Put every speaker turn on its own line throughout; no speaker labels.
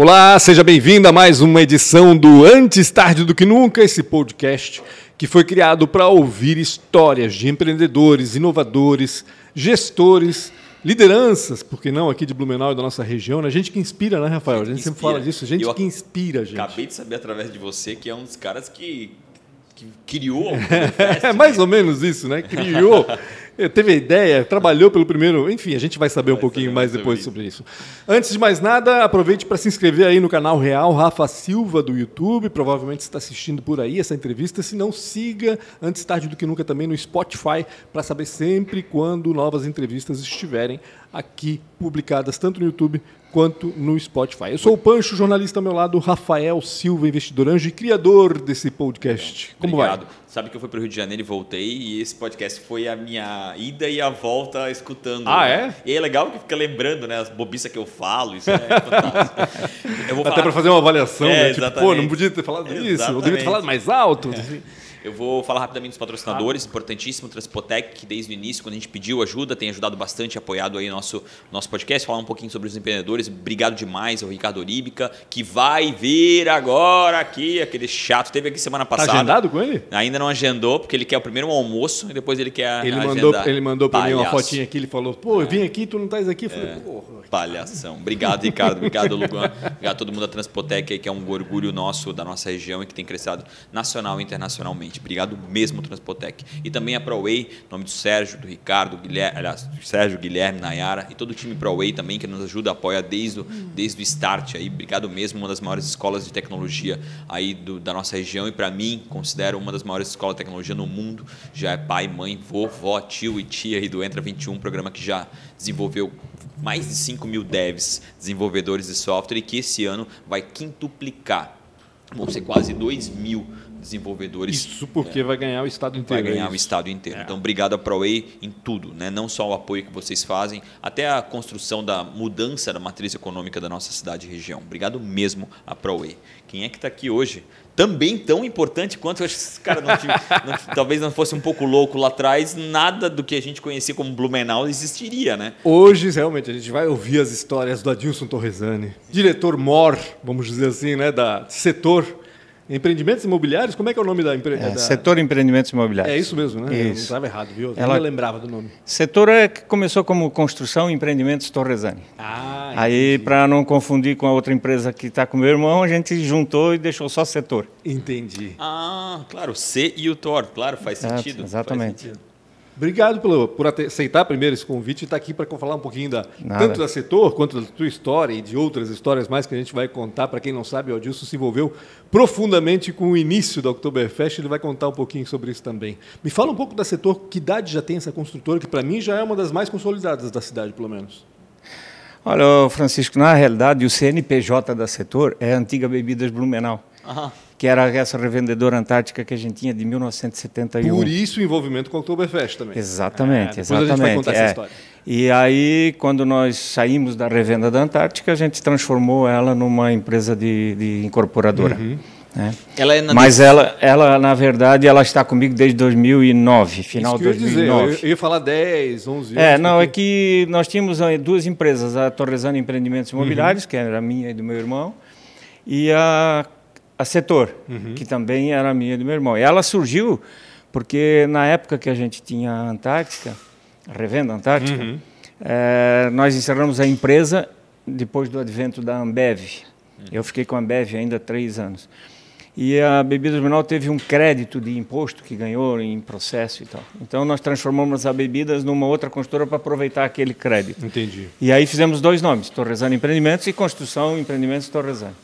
Olá, seja bem-vindo a mais uma edição do Antes Tarde do Que Nunca, esse podcast que foi criado para ouvir histórias de empreendedores, inovadores, gestores, lideranças, porque não aqui de Blumenau e da nossa região, né? Gente que inspira, né, Rafael? A gente sempre fala disso, gente
Eu
que inspira, gente.
Acabei de saber através de você que é um dos caras que, que criou.
É mais ou menos isso, né? Criou, teve a ideia, trabalhou pelo primeiro. Enfim, a gente vai saber um
Vai
pouquinho
saber
mais depois
sobre
isso. Antes de mais nada, aproveite para se inscrever aí no canal Real Rafa Silva do YouTube. Provavelmente está assistindo por aí essa entrevista. Se não, siga antes tarde do que nunca também no Spotify para saber sempre quando novas entrevistas estiverem aqui publicadas, tanto no YouTube quanto no Spotify. Eu sou o Pancho, jornalista ao meu lado, Rafael Silva, investidor anjo e criador desse podcast. Como
Obrigado.
vai?
Sabe que eu fui para o Rio de Janeiro e voltei e esse podcast foi a minha ida e a volta escutando.
Ah,
né? E é legal que fica lembrando, né, as bobiças que eu falo, isso é fantástico. Eu vou
Até para fazer uma avaliação,
É,
né? Tipo, pô,
exatamente.
não podia ter falado isso, eu devia ter
Exatamente.
falado mais alto. assim.
Eu vou falar rapidamente dos patrocinadores, importantíssimo, Transpotec, que desde o início, quando a gente pediu ajuda, tem ajudado bastante, apoiado aí nosso nosso podcast, falar um pouquinho sobre os empreendedores. Obrigado demais ao Ricardo Oríbica, que vai vir agora aqui, aquele chato, teve aqui semana
Tá
passada.
agendado com ele?
Ainda não agendou, porque ele quer o primeiro um almoço e depois ele quer
Ele
agendar.
mandou, ele mandou pra mim uma fotinha aqui, ele falou, pô, eu vim aqui, tu não estás aqui? Eu falei, porra.
Palhação. Obrigado, Ricardo. Obrigado, Lugan. Obrigado a todo mundo da Transpotec, que é um orgulho nosso da nossa região e que tem crescido nacional e internacionalmente. Obrigado mesmo, Transpotec. E também a ProWay, nome do Sérgio, do Ricardo, Guilherme, aliás, do Sérgio, Guilherme, Nayara e todo o time ProWay também, que nos ajuda, apoia desde o, desde o start. Aí. Obrigado mesmo, uma das maiores escolas de tecnologia aí do- da nossa região e para mim, considero uma das maiores escolas de tecnologia no mundo. Já é pai, mãe, vovó, tio e tia aí do Entra 21, programa que já desenvolveu mais de 5 mil devs, desenvolvedores de software, e que esse ano vai quintuplicar. Vão ser quase 2 mil desenvolvedores.
Isso porque vai ganhar o estado inteiro.
Vai ganhar
é
o estado inteiro.
É.
Então, obrigado a ProWay em tudo, né? não só o apoio que vocês fazem, até a construção da mudança da matriz econômica da nossa cidade e região. Obrigado mesmo a ProWay. Quem é que está aqui hoje? Também tão importante quanto eu acho que esse cara não, tive- não- talvez não fosse um pouco louco lá atrás, nada do que a gente conhecia como Blumenau existiria, né?
Hoje, realmente, a gente vai ouvir as histórias do Adilson Torresani, diretor MOR, vamos dizer assim, né, da setor Empreendimentos Imobiliários. Como é que é o nome da empresa?
É, Setor Empreendimentos Imobiliários.
É isso mesmo, né? Eu não
Isso.
estava errado, viu? Eu
Ela-
nem lembrava do nome.
Setor é que começou como Construção e Empreendimentos Torresani.
Ah,
Aí, para não confundir com a outra empresa que está com meu irmão, a gente juntou e deixou só setor.
entendi.
Ah, claro, C e o Thor, claro, faz
Exato,
sentido.
exatamente.
Faz sentido.
Obrigado pelo, por aceitar primeiro esse convite e estar aqui para falar um pouquinho da,
Nada.
tanto da setor quanto da tua história e de outras histórias mais que a gente vai contar. Para quem não sabe, o Adilson se envolveu profundamente com o início da Oktoberfest. Ele vai contar um pouquinho sobre isso também. Me fala um pouco da setor, que idade já tem essa construtora, que para mim já é uma das mais consolidadas da cidade, pelo menos.
Olha, Francisco, na realidade, o CNPJ da setor é a antiga Bebidas Blumenau,
Aham.
Que era essa revendedora antártica que a gente tinha de 1971.
Por isso o envolvimento com a Oktoberfest também.
Exatamente,
É, depois a gente vai
exatamente.
contar essa
é.
história.
E aí, quando nós saímos da revenda da Antártica, a gente transformou ela numa empresa de, de incorporadora.
Uhum.
né?
Ela é na
Mas ela, ela, na verdade, ela está comigo desde 2009, final
isso que eu
de
ia dizer.
2009.
Eu, eu ia falar 10, 11 anos.
É, não, é
porque-
que nós tínhamos eh, duas empresas, a Torresano Empreendimentos
Uhum.
Imobiliários, que era minha e do meu irmão, e a, a Setor,
Uhum.
que também era minha e do meu irmão. E ela surgiu porque na época que a gente tinha a Antártica, a revenda Antártica,
Uhum.
eh, nós encerramos a empresa depois do advento da Ambev. Eu fiquei com a Ambev ainda há três anos. E a Bebidas Blumenau teve um crédito de imposto que ganhou em processo e tal. Então nós transformamos a Bebidas numa outra construtora para aproveitar aquele crédito.
Entendi.
E aí fizemos dois nomes, Torresano Empreendimentos e Construção Empreendimentos Torresano.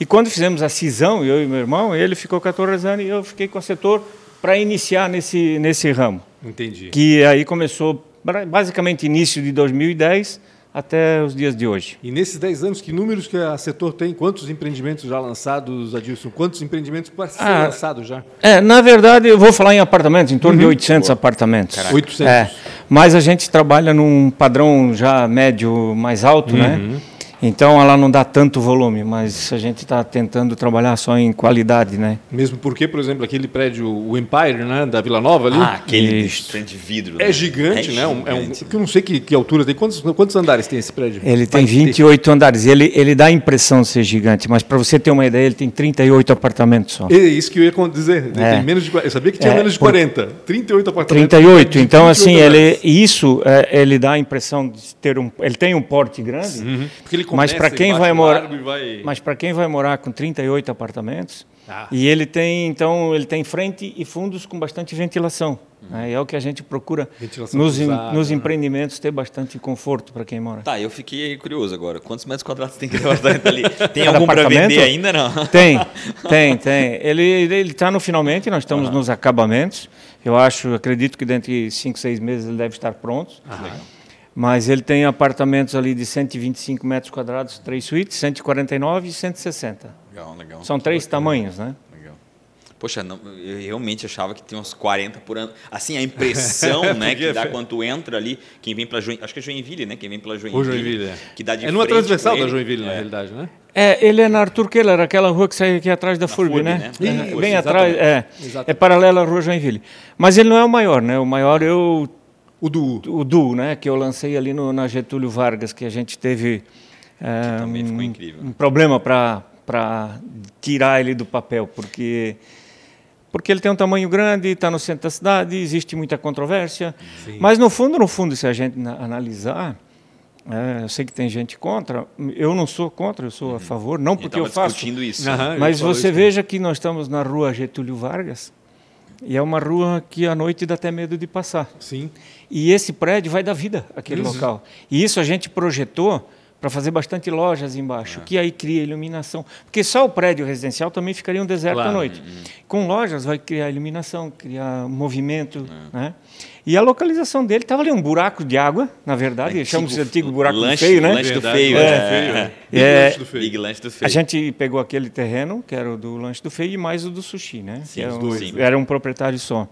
E quando fizemos a cisão, eu e meu irmão, ele ficou com a Torresano e eu fiquei com a Setor para iniciar nesse, nesse ramo.
Entendi.
Que aí começou basicamente início de 2010 até os dias de hoje.
E nesses 10 anos, que números que a setor tem? Quantos empreendimentos já lançados, Adilson? Quantos empreendimentos para ser
Ah,
lançados já?
É, na verdade, eu vou falar em apartamentos, em torno de 800 apartamentos.
800.
É, mas a gente trabalha num padrão já médio mais alto, né? Então ela não dá tanto volume, mas a gente está tentando trabalhar só em qualidade, né?
Mesmo porque, por exemplo, aquele prédio, o Empire, né, da Vila Nova ali,
Ah, aquele de vidro.
é
né?
gigante,
É
né? Um- É um,
gigante.
que eu não sei que, que altura tem. Quantos, quantos andares tem esse prédio?
Ele
Vai
tem
ter.
28 andares. Ele, ele dá a impressão de ser gigante, mas para você ter uma ideia, ele tem 38 apartamentos só.
É isso que eu ia dizer.
É.
Tem menos de, eu sabia que tinha
É,
menos de
por-
40. 38 apartamentos.
38.
de
Então,
28
assim, ele,
andares.
isso é, ele dá a impressão de ter um. Ele tem um porte grande,
Uhum. Porque ele
mas para quem vai morar,
e vai-
mas para quem vai morar com 38 apartamentos,
Ah.
e ele tem então ele tem frente e fundos com bastante ventilação. né? É o que a gente procura
Ventilação
nos, em-
cruzada,
nos
né?
empreendimentos ter bastante conforto para quem mora.
Tá, eu fiquei curioso agora. Quantos metros quadrados tem aquele apartamento ali? Tem algum para
apartamento?
vender ainda, não?
Tem, tem, tem. Ele ele está no finalmente, nós estamos nos acabamentos. Eu acho, acredito que dentro de 5, 6 meses ele deve estar pronto. Mas ele tem apartamentos ali de 125 metros quadrados, três suítes, 149 e 160.
Legal, legal.
São três tamanhos, né?
Legal. Poxa, não, eu realmente achava que tinha uns 40 por ano. Assim, a impressão né, que dá
é-
quando entra ali, quem vem pela Joinville, acho que é Joinville, né? Quem vem pela Joinville.
Ou Joinville, é.
Que dá de
É numa transversal da. Joinville, na
É.
realidade, né?
É, ele é na Arthur Keller, aquela rua que sai aqui atrás da FURB,
FURB,
né?
né?
É, bem atrás, é.
Exatamente.
É paralela à rua Joinville. Mas ele não é o maior, né? O maior é o,
O do
o Du, né? Que eu lancei ali no, na Getúlio Vargas, que a gente teve é,
também ficou
um,
incrível.
um problema para tirar ele do papel, porque porque ele tem um tamanho grande, está no centro da cidade, existe muita controvérsia. Mas no fundo, no fundo, se a gente na- analisar, é, eu sei que tem gente contra, eu não sou contra, eu sou a favor, não porque eu
tava
faço.
discutindo isso.
Aham, eu
Mas você
isso
veja que nós estamos na rua Getúlio Vargas, e é uma rua que à noite dá até medo de passar.
Sim.
E esse prédio vai dar vida àquele
Uhum.
local. E isso a gente projetou para fazer bastante lojas embaixo,
É.
que aí cria iluminação. Porque só o prédio residencial também ficaria um deserto
Claro.
à noite. Com lojas vai criar iluminação, criar movimento.
É.
Né? E a localização dele estava ali um buraco de água, na verdade,
Antigo-
chamamos de antigo buraco do
lanche-
feio, né?
lanche do feio. é.
do feio, é. Big lanche do feio.
A gente pegou aquele terreno, que era o do lanche do feio, e mais o do sushi, né?
Sim,
Que
os
é um-
dois, né?
Era um proprietário só.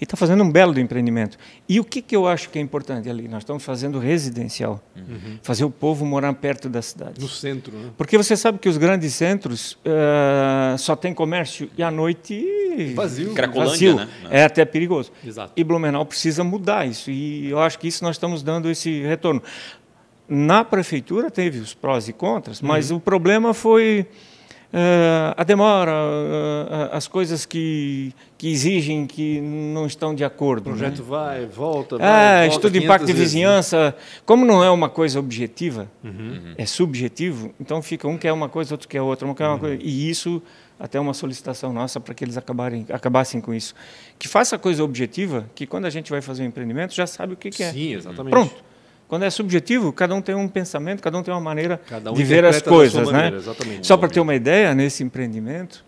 E está fazendo um belo empreendimento. E o que, que eu acho que é importante ali? Nós estamos fazendo residencial. Fazer o povo morar perto da cidade.
No centro, né?
Porque você sabe que os grandes centros eh, só tem comércio e à noite
Vazio.
Cracolândia,
vazio.
né?
É até perigoso.
Exato.
E Blumenau precisa mudar isso. E eu acho que isso nós estamos dando esse retorno. Na prefeitura teve os prós e contras, mas o problema foi a demora, eh, as coisas que, que exigem que não estão de
O
acordo. né?
projeto vai, volta, vai.
É,
volta
estudo de
500
impacto de
vezes, né?
vizinhança, como não é uma coisa objetiva,
Uhum.
é subjetivo, então fica um quer uma coisa, outro quer outra, um quer uma
Uhum.
coisa, e isso até uma solicitação nossa para que eles acabarem, acabassem com isso. Que faça coisa objetiva, que quando a gente vai fazer um empreendimento já sabe o que, que é.
Sim, exatamente.
Pronto. Quando é subjetivo, cada um tem um pensamento, cada um tem uma maneira
um
de ver as coisas, né?
maneira, exatamente.
Só para ter uma ideia, nesse empreendimento,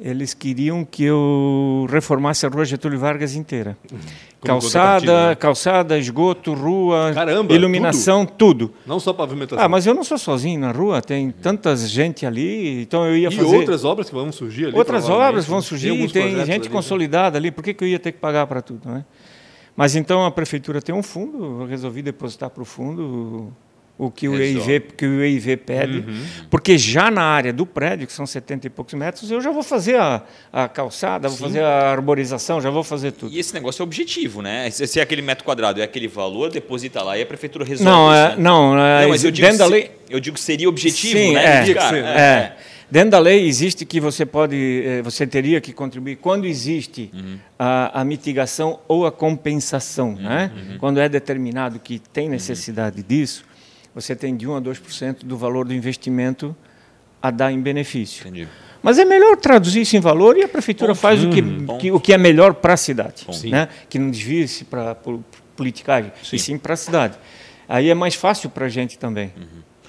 eles queriam que eu reformasse a rua Getúlio Vargas inteira.
Como
calçada,
né?
calçada, esgoto, rua,
Caramba,
iluminação, tudo.
Não só pavimentação.
Ah, mas eu não sou sozinho na rua, tem tanta gente ali, então eu ia
e
fazer
outras obras que vão surgir ali.
outras obras vão surgir, tem,
projetos
gente
ali, né?
consolidada ali, por que, que eu ia ter que pagar para tudo, né? Mas então a prefeitura tem um fundo, eu resolvi depositar para o fundo o que o. EIV, que o EIV pede,
Uhum.
porque já na área do prédio, que são 70 e poucos metros, eu já vou fazer a, a calçada, vou fazer a arborização, já vou fazer tudo.
E esse negócio é objetivo, né? Se é aquele metro quadrado, é aquele valor, deposita lá e a prefeitura resolve.
Não,
isso,
é,
né?
não, é,
Não, mas eu digo, se-
lei...
eu digo que seria objetivo,
Sim,
né?
é.
Tinha que ser,
É,
É. Dentro da lei existe que você pode, eh, você teria que contribuir quando existe
Uhum.
a, a mitigação ou a compensação, né?
Uhum.
Quando é determinado que tem necessidade disso, você tem de 1 a 2% do valor do investimento a dar em benefício.
Entendi.
Mas é melhor traduzir isso em valor e a prefeitura faz o, que,
Ponto.
que- o que é melhor para a cidade,
Ponto.
né? que não desvie-se para politicagem, e sim para a cidade. Aí é mais fácil para a gente também.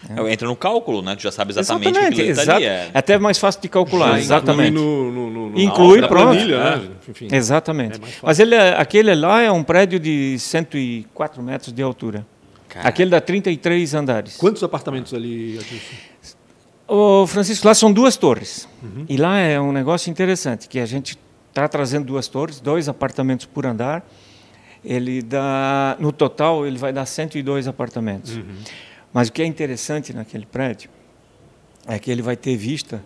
É, Entra no cálculo, né? Tu já sabe exatamente, o que
exato.
está ali. É.
É até mais fácil de calcular,
Já
exatamente.
Inclui, no, no, no, no-
Inclui,
na
pronto.
planilha, né? Enfim.
Exatamente.
É.
Mas ele, é- aquele lá é um prédio de 104 metros de altura.
Cara.
Aquele dá 33 andares.
Quantos apartamentos ali, Adilson?
Ô, Francisco, lá são duas torres.
Uhum.
E lá é um negócio interessante, que a gente está trazendo duas torres, dois apartamentos por andar. Ele dá, no total, ele vai dar 102 apartamentos.
Uhum.
Mas o que é interessante naquele prédio é que ele vai ter vista.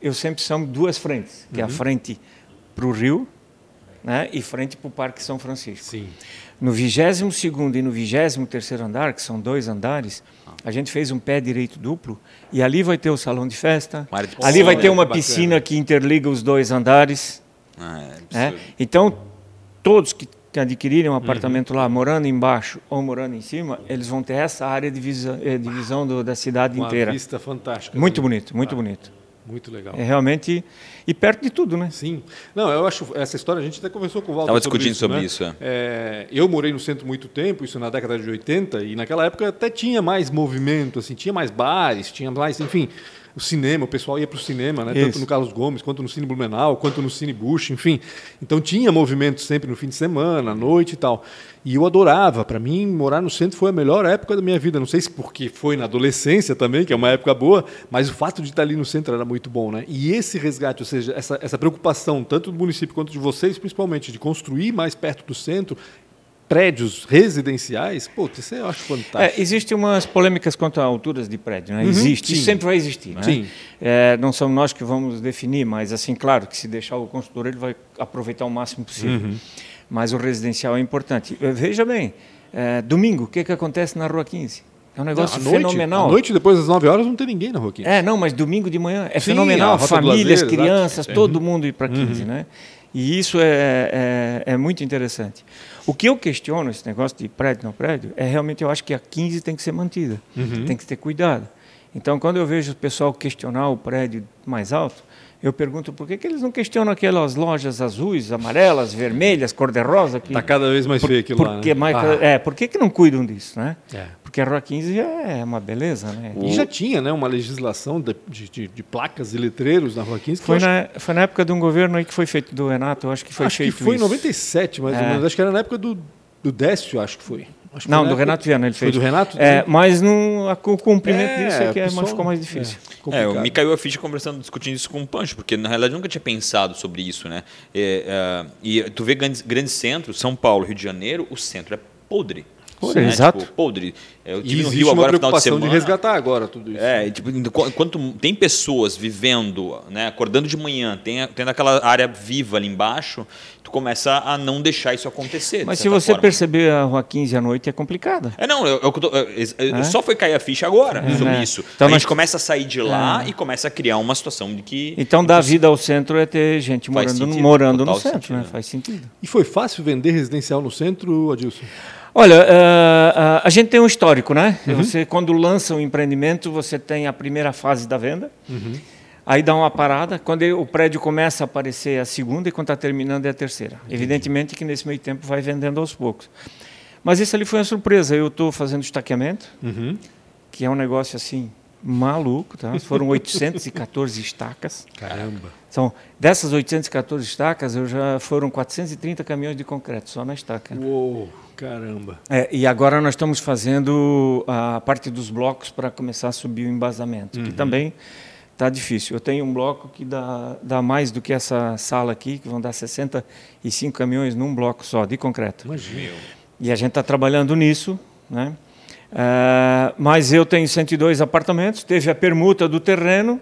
Eu sempre são duas frentes, que é a frente para o rio, né, e frente para o Parque São Francisco.
Sim.
No 22 e no 23 andar, que são dois andares, a gente fez um pé direito duplo e ali vai ter o salão de festa.
De
ali vai ter uma piscina que interliga os dois andares.
Ah, é
né? Então, todos que adquirirem um apartamento lá, morando embaixo ou morando em cima, eles vão ter essa área de visão, eh, de visão do- da cidade
Uma
inteira.
vista fantástica.
Muito
né?
bonito, muito bonito.
Muito legal.
É realmente. E perto de tudo, né?
Sim. Não, eu acho essa história, a gente até conversou com o Walter
Tava discutindo sobre
né?
isso, é.
É, eu morei no centro muito tempo, isso na década de 80, e naquela época até tinha mais movimento, assim, tinha mais bares, tinha mais, enfim, o cinema, o pessoal ia para o cinema, né? tanto no Carlos Gomes, quanto no Cine Blumenau, quanto no Cine Bush, enfim. Então tinha movimento sempre no fim de semana, à noite e tal. E eu adorava, para mim, morar no centro foi a melhor época da minha vida. Não sei se porque foi na adolescência também, que é uma época boa, mas o fato de estar ali no centro era muito bom, né? E esse resgate, ou seja, essa, essa preocupação, tanto do município quanto de vocês, principalmente, de construir mais perto do centro, prédios residenciais, pô, isso eu acho fantástico.
É, Existem umas polêmicas quanto a alturas de prédio, né? Existe,
sim.
sempre vai existir, né?
Sim.
É, não somos nós que vamos definir, mas assim, claro que se deixar o construtor, ele vai aproveitar o máximo possível.
Uhum.
Mas o residencial é importante. Eh, Veja bem, é, domingo, o que, que acontece na Rua 15? É um negócio
à noite,
fenomenal.
À noite, depois das 9 horas, não tem ninguém na rua 15.
É, não, mas domingo de manhã é
Sim,
fenomenal. Famílias,
Lazer,
crianças, todo mundo ir para 15, né? E isso é, é, é muito interessante. O que eu questiono, esse negócio de prédio não prédio, é realmente eu acho que a 15 tem que ser mantida, tem que ter cuidado. Então, quando eu vejo o pessoal questionar o prédio mais alto, eu pergunto por que, que eles não questionam aquelas lojas azuis, amarelas, vermelhas, cor-de-rosa? que-
Tá cada vez mais
por,
feio aquilo
por
lá, né?
mais-
Ah.
é, por que, que não cuidam disso, né?
É.
Porque a Rua 15 é uma beleza, né?
E já tinha né, uma legislação de, de- de- de placas e letreiros na Rua 15 que
Foi
eu acho-
na, foi na época de um governo aí que foi feito do Renato, eu acho que foi
acho que
feito
foi em
isso.
97, mais ou
É.
menos. Acho que era na época do, do Décio, acho que foi. Acho que
Não,
foi na
do
época-
Renato Viana ele
Foi
fez.
do Renato?
É, mas não, a- o cumprimento disso é que é,
pessoal-
mas ficou mais difícil.
é,
É, me caiu a ficha conversando, discutindo isso com o Pancho, porque na realidade eu nunca tinha pensado sobre isso, né? É, é, e tu vê grandes, grandes centros, São Paulo, Rio de Janeiro, o centro é podre.
Podre,
né?
exato.
Tipo, podre. Eu
E
tive no Rio
uma
agora final de
preocupação
semana.
de resgatar agora tudo isso.
É, tipo, enqu- enquanto tem pessoas vivendo, né, acordando de manhã, tem, tendo aquela área viva ali embaixo, tu começa a não deixar isso acontecer.
Mas se você
forma.
perceber a Rua 15 à noite é complicada.
É, não, eu, eu, tô- eu- eu-
É?
só foi cair a ficha agora sobre
né?
isso.
Então
a gente começa a sair de lá e começa a criar uma situação de que.
Então, dar vida ao centro é ter gente
Faz
morando, no,
sentido,
morando no centro,
sentido,
né?
né?
Faz sentido.
E foi fácil vender residencial no centro, Adilson?
Olha, ah, ah, a gente tem um histórico, né? Você, quando lança um empreendimento, você tem a primeira fase da venda, aí dá uma parada. Quando o prédio começa a aparecer, é a segunda, e quando está terminando, é a terceira. Evidentemente que nesse meio tempo vai vendendo aos poucos. Mas isso ali foi uma surpresa. Eu estou fazendo estaqueamento, que é um negócio assim maluco, tá? Foram 814 estacas.
Caramba.
São dessas 814 estacas, eu já foram 430 caminhões de concreto só na estaca.
Uou, caramba.
É, e agora nós estamos fazendo a parte dos blocos para começar a subir o embasamento, que também está difícil. Eu tenho um bloco que dá, dá mais do que essa sala aqui, que vão dar 65 caminhões num bloco só de concreto.
Imagina.
E a gente está trabalhando nisso, né? Ah, mas eu tenho 102 apartamentos, teve a permuta do terreno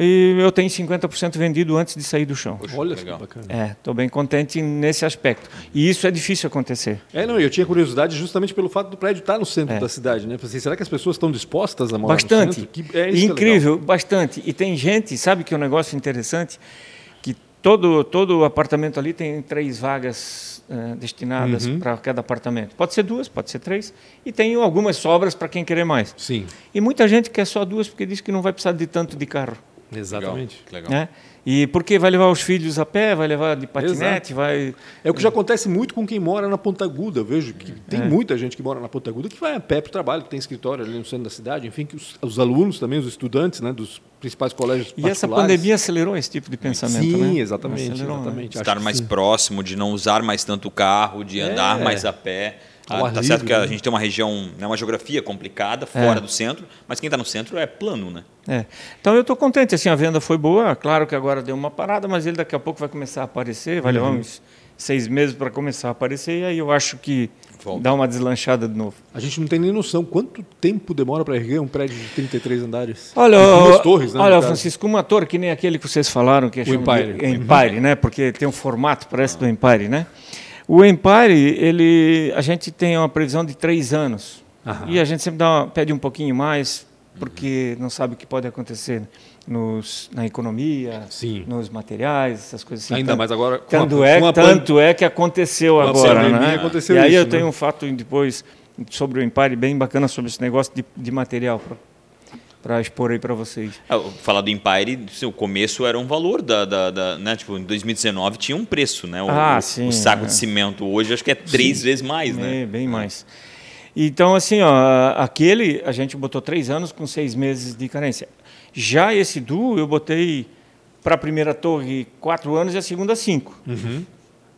e eu tenho 50% vendido antes de sair do chão.
Poxa,
Olha
legal.
que bacana.
É, estou bem contente nesse aspecto. E isso é difícil acontecer.
É, não, eu tinha curiosidade justamente pelo fato do prédio estar no centro
É.
da cidade, né? Falei assim, será que as pessoas estão dispostas a morar
Bastante.
no centro? Que, é é
Incrível, bastante. E tem gente, sabe que é um negócio interessante? Que todo, todo apartamento ali tem três vagas eh, destinadas
Uhum.
para cada apartamento. Pode ser duas, pode ser três. E tem algumas sobras para quem querer mais.
Sim,
E muita gente quer só duas porque diz que não vai precisar de tanto de carro.
Exatamente.
Legal. legal.
Né? E porque vai levar os filhos a pé, vai levar de patinete, vai.
É o que já acontece muito com quem mora na Ponta Aguda. Eu vejo que tem
É.
muita gente que mora na Ponta Aguda que vai a pé para o trabalho, que tem escritório ali no centro da cidade, enfim, que os, os alunos também, os estudantes né, dos principais colégios
E essa pandemia acelerou esse tipo de pensamento,
Sim,
né?
exatamente,
Acelerou, né?
exatamente. Acho
Estar mais
sim.
próximo, de não usar mais tanto o carro, de andar
É.
mais a pé. Ah,
ar
tá certo que a
né?
gente tem uma região, né, uma geografia complicada, fora do centro, mas quem está no centro é plano, né?
É. Então eu estou contente, assim, a venda foi boa, claro que agora deu uma parada, mas ele daqui a pouco vai começar a aparecer, vai levar uns seis meses para começar a aparecer, e aí eu acho que
Volta.
dá uma deslanchada de novo.
A gente não tem nem noção quanto tempo demora para erguer um prédio de 33 andares.
Olha,
E duas
ó,
torres, né,
olha. Francisco, um ator que nem aquele que vocês falaram, que é
O Empire.
de Empire, né? Porque tem um formato, parece do Empire, né? O Empire, ele, a gente tem uma previsão de três anos.
Aham.
E a gente sempre uma- pede um pouquinho mais, porque não sabe o que pode acontecer nos, na economia,
Sim.
nos materiais, essas coisas assim.
Ainda
Tanto-
mais agora com
Tanto
a-
é,
com
tanto é que aconteceu agora, né?
aconteceu
e aí
isso,
eu
né?
tenho um fato depois sobre o Empire bem bacana sobre esse negócio de, de material para expor aí para vocês.
Ah, Falar do Empire, o começo era um valor da, da, da- né? Tipo, em 2019 tinha um preço, né? O,
Ah, sim,
o saco
é.
de cimento hoje acho que é três vezes mais, né?
É, bem mais. Então, assim, ó, aquele a gente botou três anos com seis meses de carência. Já esse duo eu botei para a primeira torre quatro anos e a segunda cinco.
Uhum.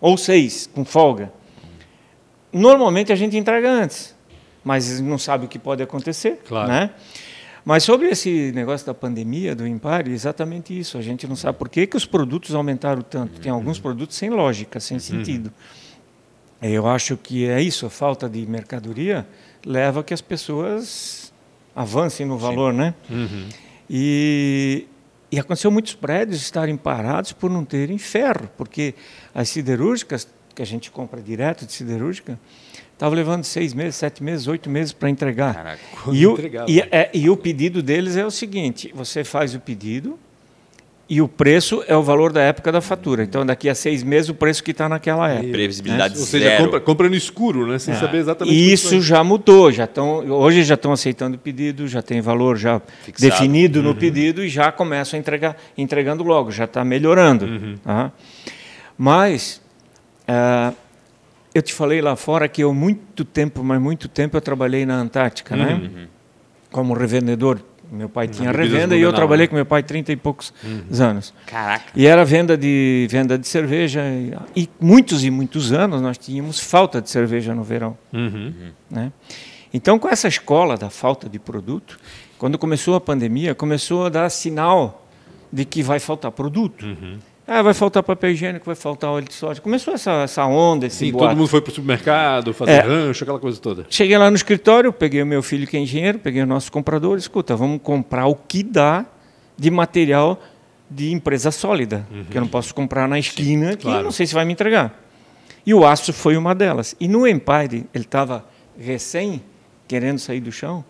Ou seis, com folga. Normalmente a gente entrega antes, mas não sabe o que pode acontecer.
Claro.
Né? Mas sobre esse negócio da pandemia, do Impar, exatamente isso. A gente não sabe por que, que os produtos aumentaram tanto. Tem alguns produtos sem lógica, sem sentido. Eu acho que é isso, a falta de mercadoria leva a que as pessoas avancem no valor, né?
Uhum.
E, e aconteceu muitos prédios estarem parados por não terem ferro, porque as siderúrgicas, que a gente compra direto de siderúrgica, estavam levando seis meses, sete meses, oito meses para entregar.
Caraca.
E o,
entregava.
e, é, e o pedido deles é o seguinte: você faz o pedido e o preço é o valor da época da fatura. Então, daqui a seis meses, o preço que está naquela época.
Previsibilidade
Ou seja,
zero.
compra, compra no escuro, né? Sem saber exatamente
E isso já mudou, já estão, hoje já estão aceitando o pedido, já tem valor já
Fixado.
definido no pedido e já começam a entregar, entregando logo, já está melhorando. tá? Mas ah, eu te falei lá fora que eu muito tempo, mas muito tempo eu trabalhei na Antártica, né? Como revendedor. Meu pai tinha
bebidas
revenda e eu trabalhei
né?
com meu pai 30 e poucos anos.
Caraca.
E era venda de venda de cerveja e, e muitos e muitos anos nós tínhamos falta de cerveja no verão,
Uhum.
né? Então com essa escola da falta de produto, quando começou a pandemia, começou a dar sinal de que vai faltar produto.
Uhum.
Ah, vai faltar papel higiênico, vai faltar óleo de soja. Começou essa, essa onda, esse
Sim,
boato.
todo mundo foi pro supermercado, fazer
É.
rancho, aquela coisa toda.
Cheguei lá no escritório, peguei o meu filho que é engenheiro, peguei o nosso comprador, escuta, vamos comprar o que dá de material de empresa sólida, que eu não posso comprar na esquina, que
claro.
eu não sei se vai me entregar. E o aço foi uma delas. E no Empire, ele estava recém querendo sair do chão.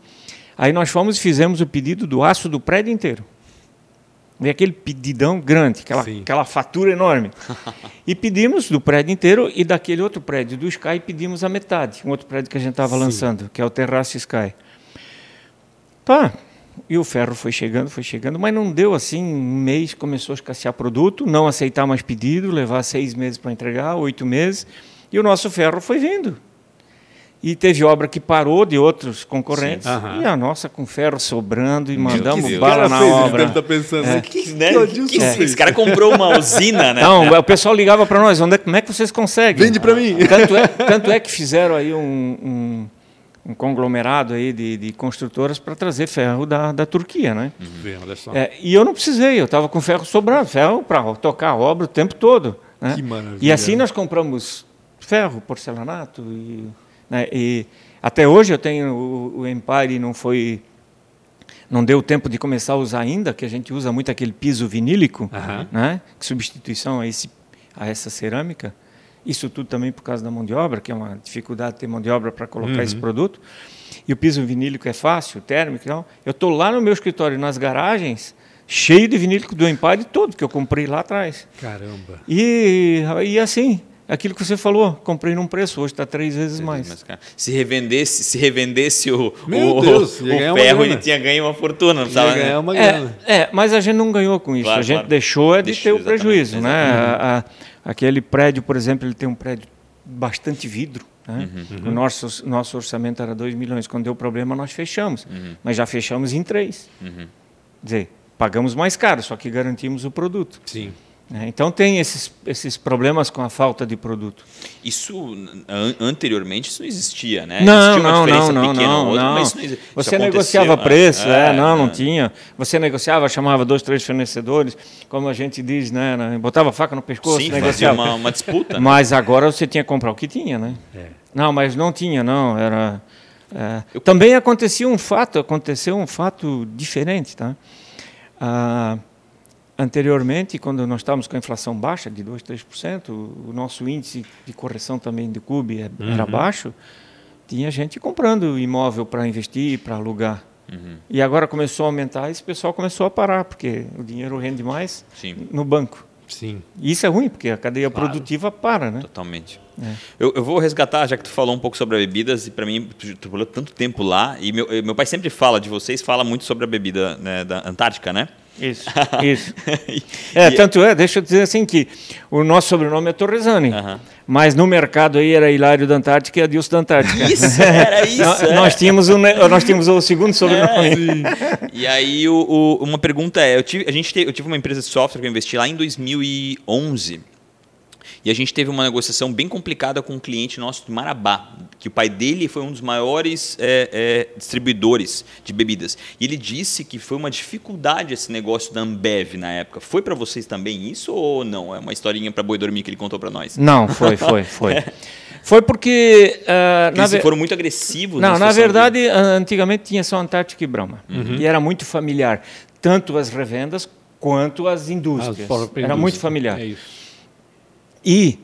Aí nós fomos e fizemos o pedido do aço do prédio inteiro. E aquele pedidão grande, aquela,
Sim.
aquela fatura enorme. E pedimos do prédio inteiro e daquele outro prédio do Sky pedimos a metade, um outro prédio que a gente estava lançando, que é o Terraço Sky. Tá. E o ferro foi chegando, foi chegando, mas não deu assim, um mês começou a escassear produto, não aceitar mais pedido, levar seis meses para entregar, oito meses, e o nosso ferro foi vindo. E teve obra que parou de outros concorrentes,
Sim. Aham.
e a nossa com ferro sobrando e mandamos
Deus.
bala na
fez?
Obra.
deve estar pensando,
É.
o que,
Né?
que
Que-
fez?
Esse cara comprou uma usina, né?
Não, o pessoal ligava para nós, onde é, como é que vocês conseguem?
Vende pra mim.
Tanto é, tanto é que fizeram aí um, um, um conglomerado aí de, de construtoras para trazer ferro da, da Turquia, né?
Só.
É, e eu não precisei, eu estava com ferro sobrando, ferro para tocar a obra o tempo todo. Né?
Que maravilha.
E assim nós compramos ferro, porcelanato e, né, e até hoje eu tenho o, o Empire não foi não deu tempo de começar a usar ainda, que a gente usa muito aquele piso vinílico, né? Que substituição a esse a essa cerâmica. Isso tudo também por causa da mão de obra, que é uma dificuldade ter mão de obra para colocar esse produto. E o piso vinílico é fácil, térmico e tal. Eu estou lá no meu escritório, nas garagens, cheio de vinílico do Empire todo, que eu comprei lá atrás.
Caramba.
E, e assim, aquilo que você falou, comprei num preço, hoje está três vezes mais.
Mas, cara, se revendesse, se revendesse o,
Meu
o,
Deus,
o ferro, ele tinha ganho uma fortuna, não precisava,
ganhar
né?
uma grana.
É, é, mas a gente não ganhou com isso.
Claro,
a gente
claro.
deixou é de
Deixou,
ter o prejuízo.
exatamente,
Né? A- a- aquele prédio, por exemplo, ele tem um prédio bastante vidro. Né?
Uhum.
O nosso, nosso orçamento era 2 milhões. Quando deu problema, nós fechamos.
Uhum.
Mas já fechamos em três. Quer dizer, pagamos mais caro, só que garantimos o produto.
Sim.
Né? Então tem esses, esses problemas com a falta de produto.
Isso an anteriormente isso não existia, né?
Não,
existia
não, não, não, não,
outra,
não.
Isso não
Você negociava preço, é, é, não, não tinha. Você negociava, chamava dois, três fornecedores, como a gente diz, né? Botava faca no pescoço,
Sim,
negociava.
Fazia uma, uma disputa.
Mas né? agora você tinha que comprar o que tinha, né? É. Não, mas não tinha, não. Era. É. Eu... Também acontecia um fato, aconteceu um fato diferente, tá? Ah, Anteriormente, quando nós estávamos com a inflação baixa, de 2%, 3%, o nosso índice de correção também do CUB é, era uhum. baixo, tinha gente comprando imóvel para investir, para alugar. Uhum. E agora começou a aumentar e esse pessoal começou a parar, porque o dinheiro rende mais Sim. no banco.
Sim.
E isso é ruim, porque a cadeia claro. produtiva para, né?
Totalmente. É. Eu, eu, vou resgatar, já que tu falou um pouco sobre a bebidas, e para mim, tu trabalhou tanto tempo lá, e meu, meu pai sempre fala de vocês, fala muito sobre a bebida né, da Antártica, né?
Isso, isso. é, tanto é, deixa eu dizer assim que o nosso sobrenome é Torresani, uh -huh. mas no mercado aí era Hilário da Antártica e Adilson da Antártica.
Isso, era isso. nós,
era. nós, tínhamos o, nós tínhamos o segundo sobrenome.
É, e aí o, o, uma pergunta é, eu tive, a gente teve, eu tive uma empresa de software que eu investi lá em 2011, e a gente teve uma negociação bem complicada com um cliente nosso de Marabá, que o pai dele foi um dos maiores é, é, distribuidores de bebidas. E ele disse que foi uma dificuldade esse negócio da Ambev na época. Foi para vocês também isso ou não? É uma historinha para boi dormir que ele contou para nós.
Não, foi, foi, foi. Foi porque.
Uh, eles ve... foram muito agressivos.
Não, na verdade, de... antigamente tinha só Antártica e Brahma. Uhum. E era muito familiar. Tanto as revendas quanto as indústrias. As era muito familiar. É isso. E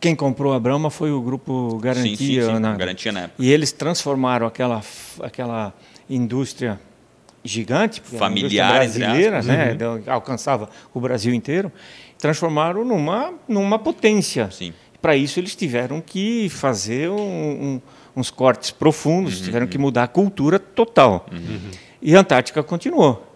quem comprou a Brahma foi o grupo Garantia. Sim, sim, sim.
Na, Garantia na época.
E eles transformaram aquela, aquela indústria gigante,
familiar,
brasileira, né, uhum. alcançava o Brasil inteiro, transformaram numa, numa potência. Para isso eles tiveram que fazer um, um, uns cortes profundos, uhum. tiveram que mudar a cultura total. Uhum. E a Antártica continuou.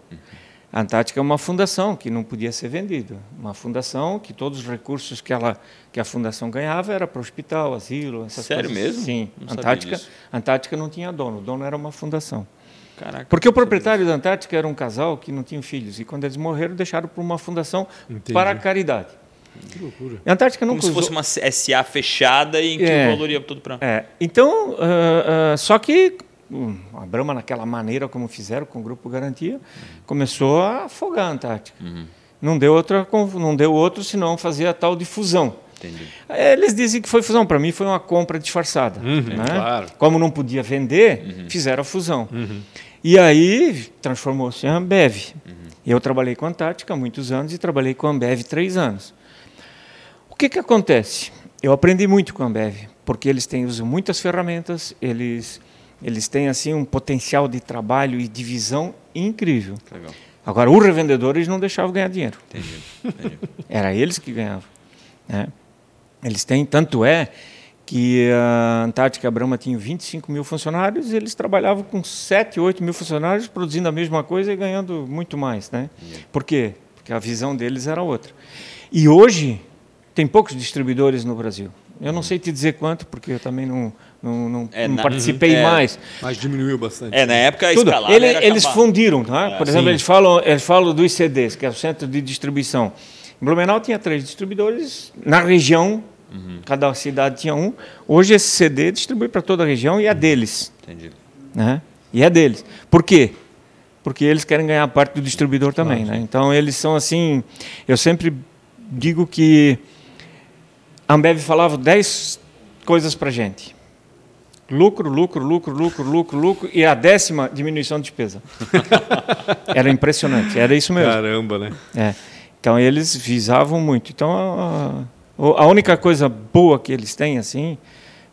A Antártica é uma fundação que não podia ser vendida. Uma fundação que todos os recursos que, ela, que a fundação ganhava era para o hospital, asilo, essas
Sério
coisas.
mesmo?
Sim.
Não
Antártica, Antártica não tinha dono. O dono era uma fundação. Caraca, Porque o proprietário da Antártica era um casal que não tinha filhos. E quando eles morreram, deixaram para uma fundação Entendi. para a caridade.
Que loucura. A Antártica nunca Como usou... se fosse uma SA fechada e em que é, o valor ia todo para...
É. Então, uh, uh, só que a Brahma, naquela maneira como fizeram com o Grupo Garantia, uhum. começou a afogar a Antártica. Uhum. Não deu outra, não deu outro senão fazer a tal de fusão. Entendi. Eles dizem que foi fusão, para mim foi uma compra disfarçada. Uhum, né? claro. Como não podia vender, uhum. fizeram a fusão. Uhum. E aí transformou-se em Ambev. Uhum. Eu trabalhei com a Antártica há muitos anos e trabalhei com a Ambev três anos. O que, que acontece? Eu aprendi muito com a Ambev, porque eles têm usam muitas ferramentas, eles eles têm assim um potencial de trabalho e de visão incrível. Legal. Agora, os revendedores não deixavam ganhar dinheiro. Entendi. Entendi. Era eles que ganhavam. Né? Eles têm, tanto é que a Antártica Brahma tinha 25 mil funcionários e eles trabalhavam com 7, 8 mil funcionários produzindo a mesma coisa e ganhando muito mais. Né? Por quê? Porque a visão deles era outra. E hoje, tem poucos distribuidores no Brasil. Eu não sei te dizer quanto, porque eu também não, não, não, é, não na, participei é, mais.
Mas diminuiu bastante.
É, na época Tudo.
Ele, Eles fundiram, tá? É, Por exemplo, eles falam, eles falam dos CDs, que é o Centro de Distribuição. Em Blumenau tinha três distribuidores, na região, uhum. cada cidade tinha um. Hoje esse CD distribui para toda a região e é deles. Entendi. Né? E é deles. Por quê? Porque eles querem ganhar parte do distribuidor também. Né? Então eles são assim. Eu sempre digo que a Ambev falava 10 coisas para gente. Lucro, lucro, lucro, lucro, lucro, lucro e a décima diminuição de despesa. era impressionante, era isso mesmo.
Caramba, né?
É. Então eles visavam muito. Então a, a, única coisa boa que eles têm assim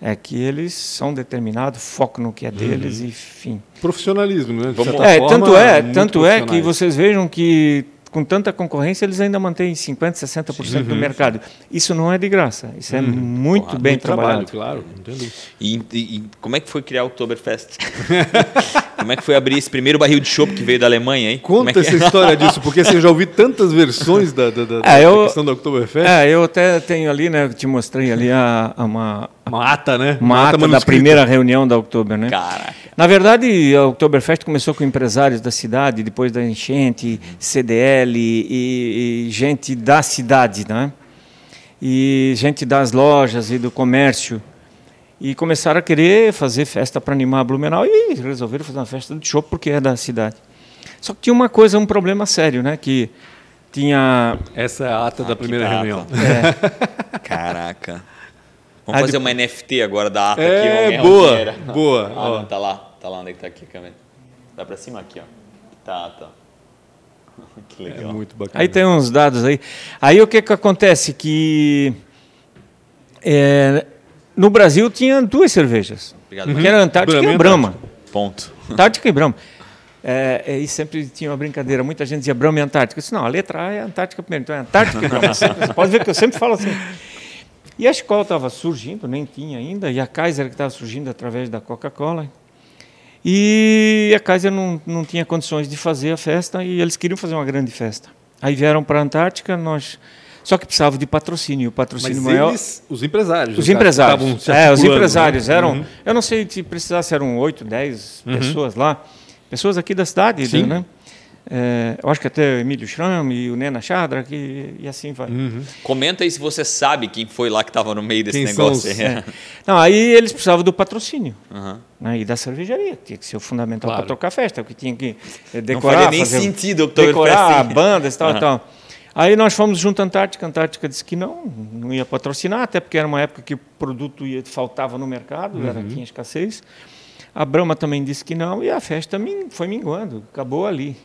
é que eles são determinados, foco no que é deles uhum. e fim.
Profissionalismo, né?
De é, tanto é, tanto é que vocês vejam que com tanta concorrência, eles ainda mantêm 50%, 60% uhum. do mercado. Isso não é de graça, isso é uhum. muito Porra, bem muito trabalhado.
Trabalho, claro, entendo.
E, e, e, como é que foi criar o Oktoberfest? Como é que foi abrir esse primeiro barril de chopp que veio da Alemanha, hein? Como é
Conta
que-
essa história disso, porque você já ouvi tantas versões da, da, da-
É,
da
eu-
questão da Oktoberfest.
É, eu até tenho ali, né? Te mostrei ali a, a uma,
Uma ata, né?
uma ata da primeira reunião da Oktober, né?
Caraca.
Na verdade, a Oktoberfest começou com empresários da cidade, depois da enchente, CDL e, e gente da cidade, né? E gente das lojas e do comércio. E começaram a querer fazer festa para animar Blumenau e resolveram fazer uma festa de show porque é da cidade. Só que tinha uma coisa, um problema sério, né? Que tinha
Essa é a ata da
Ah,
primeira
que ata.
reunião.
Caraca. Vamos
Ah,
fazer uma NFT agora da ata aqui.
É,
vamos ganhar
boa, boa.
Ah,
ó.
não, tá lá. Tá lá onde é que tá aqui a câmera. Vai pra cima aqui, ó. Tá, tá. Que
É
legal.
muito bacana.
Aí tem uns dados aí. Aí o que, que acontece? Que é, no Brasil tinha duas cervejas.
Obrigado.
Que era Antártica
Brahma
e Brahma.
Ponto.
Antártica e Brahma. É, é, e sempre tinha uma brincadeira. Muita gente dizia Brahma e Antártica. Eu disse, não, a letra A é Antártica primeiro. Então é Antártica e Brahma. Você pode ver que eu sempre falo assim. E a escola estava surgindo, nem tinha ainda, e a Kaiser que estava surgindo através da Coca-Cola. E a Kaiser não, não tinha condições de fazer a festa e eles queriam fazer uma grande festa. Aí vieram para a Antártica, nós. Só que precisava de patrocínio. O patrocínio
Mas
maior.
eles, os empresários.
Os empresários. É, os
articulando,
empresários
né?
eram.
Uhum.
Eu não sei se precisasse, eram 8, 10 pessoas lá. Pessoas aqui da cidade,
Sim.
né? É, eu acho que até o Emílio Schramm e o Nena Chadra, que, e assim vai.
Uhum.
Comenta aí se você sabe quem foi lá que tava no meio desse
Quem
negócio.
os-
aí.
É. Não, aí eles precisavam do patrocínio.
Aham.
Né, e da cervejaria, tinha que ser o fundamental
Claro.
para tocar festa, porque tinha que eh,
Não
decorar,
faria nem
fazer-
sentido
decorar
sem-
bandas e tal, e
Aham.
tal. Aí nós fomos junto à Antártica, a Antártica disse que não, não ia patrocinar, até porque era uma época que o produto ia, faltava no mercado, era,
Uhum.
tinha escassez. A Brahma também disse que não, e a festa foi minguando, acabou ali.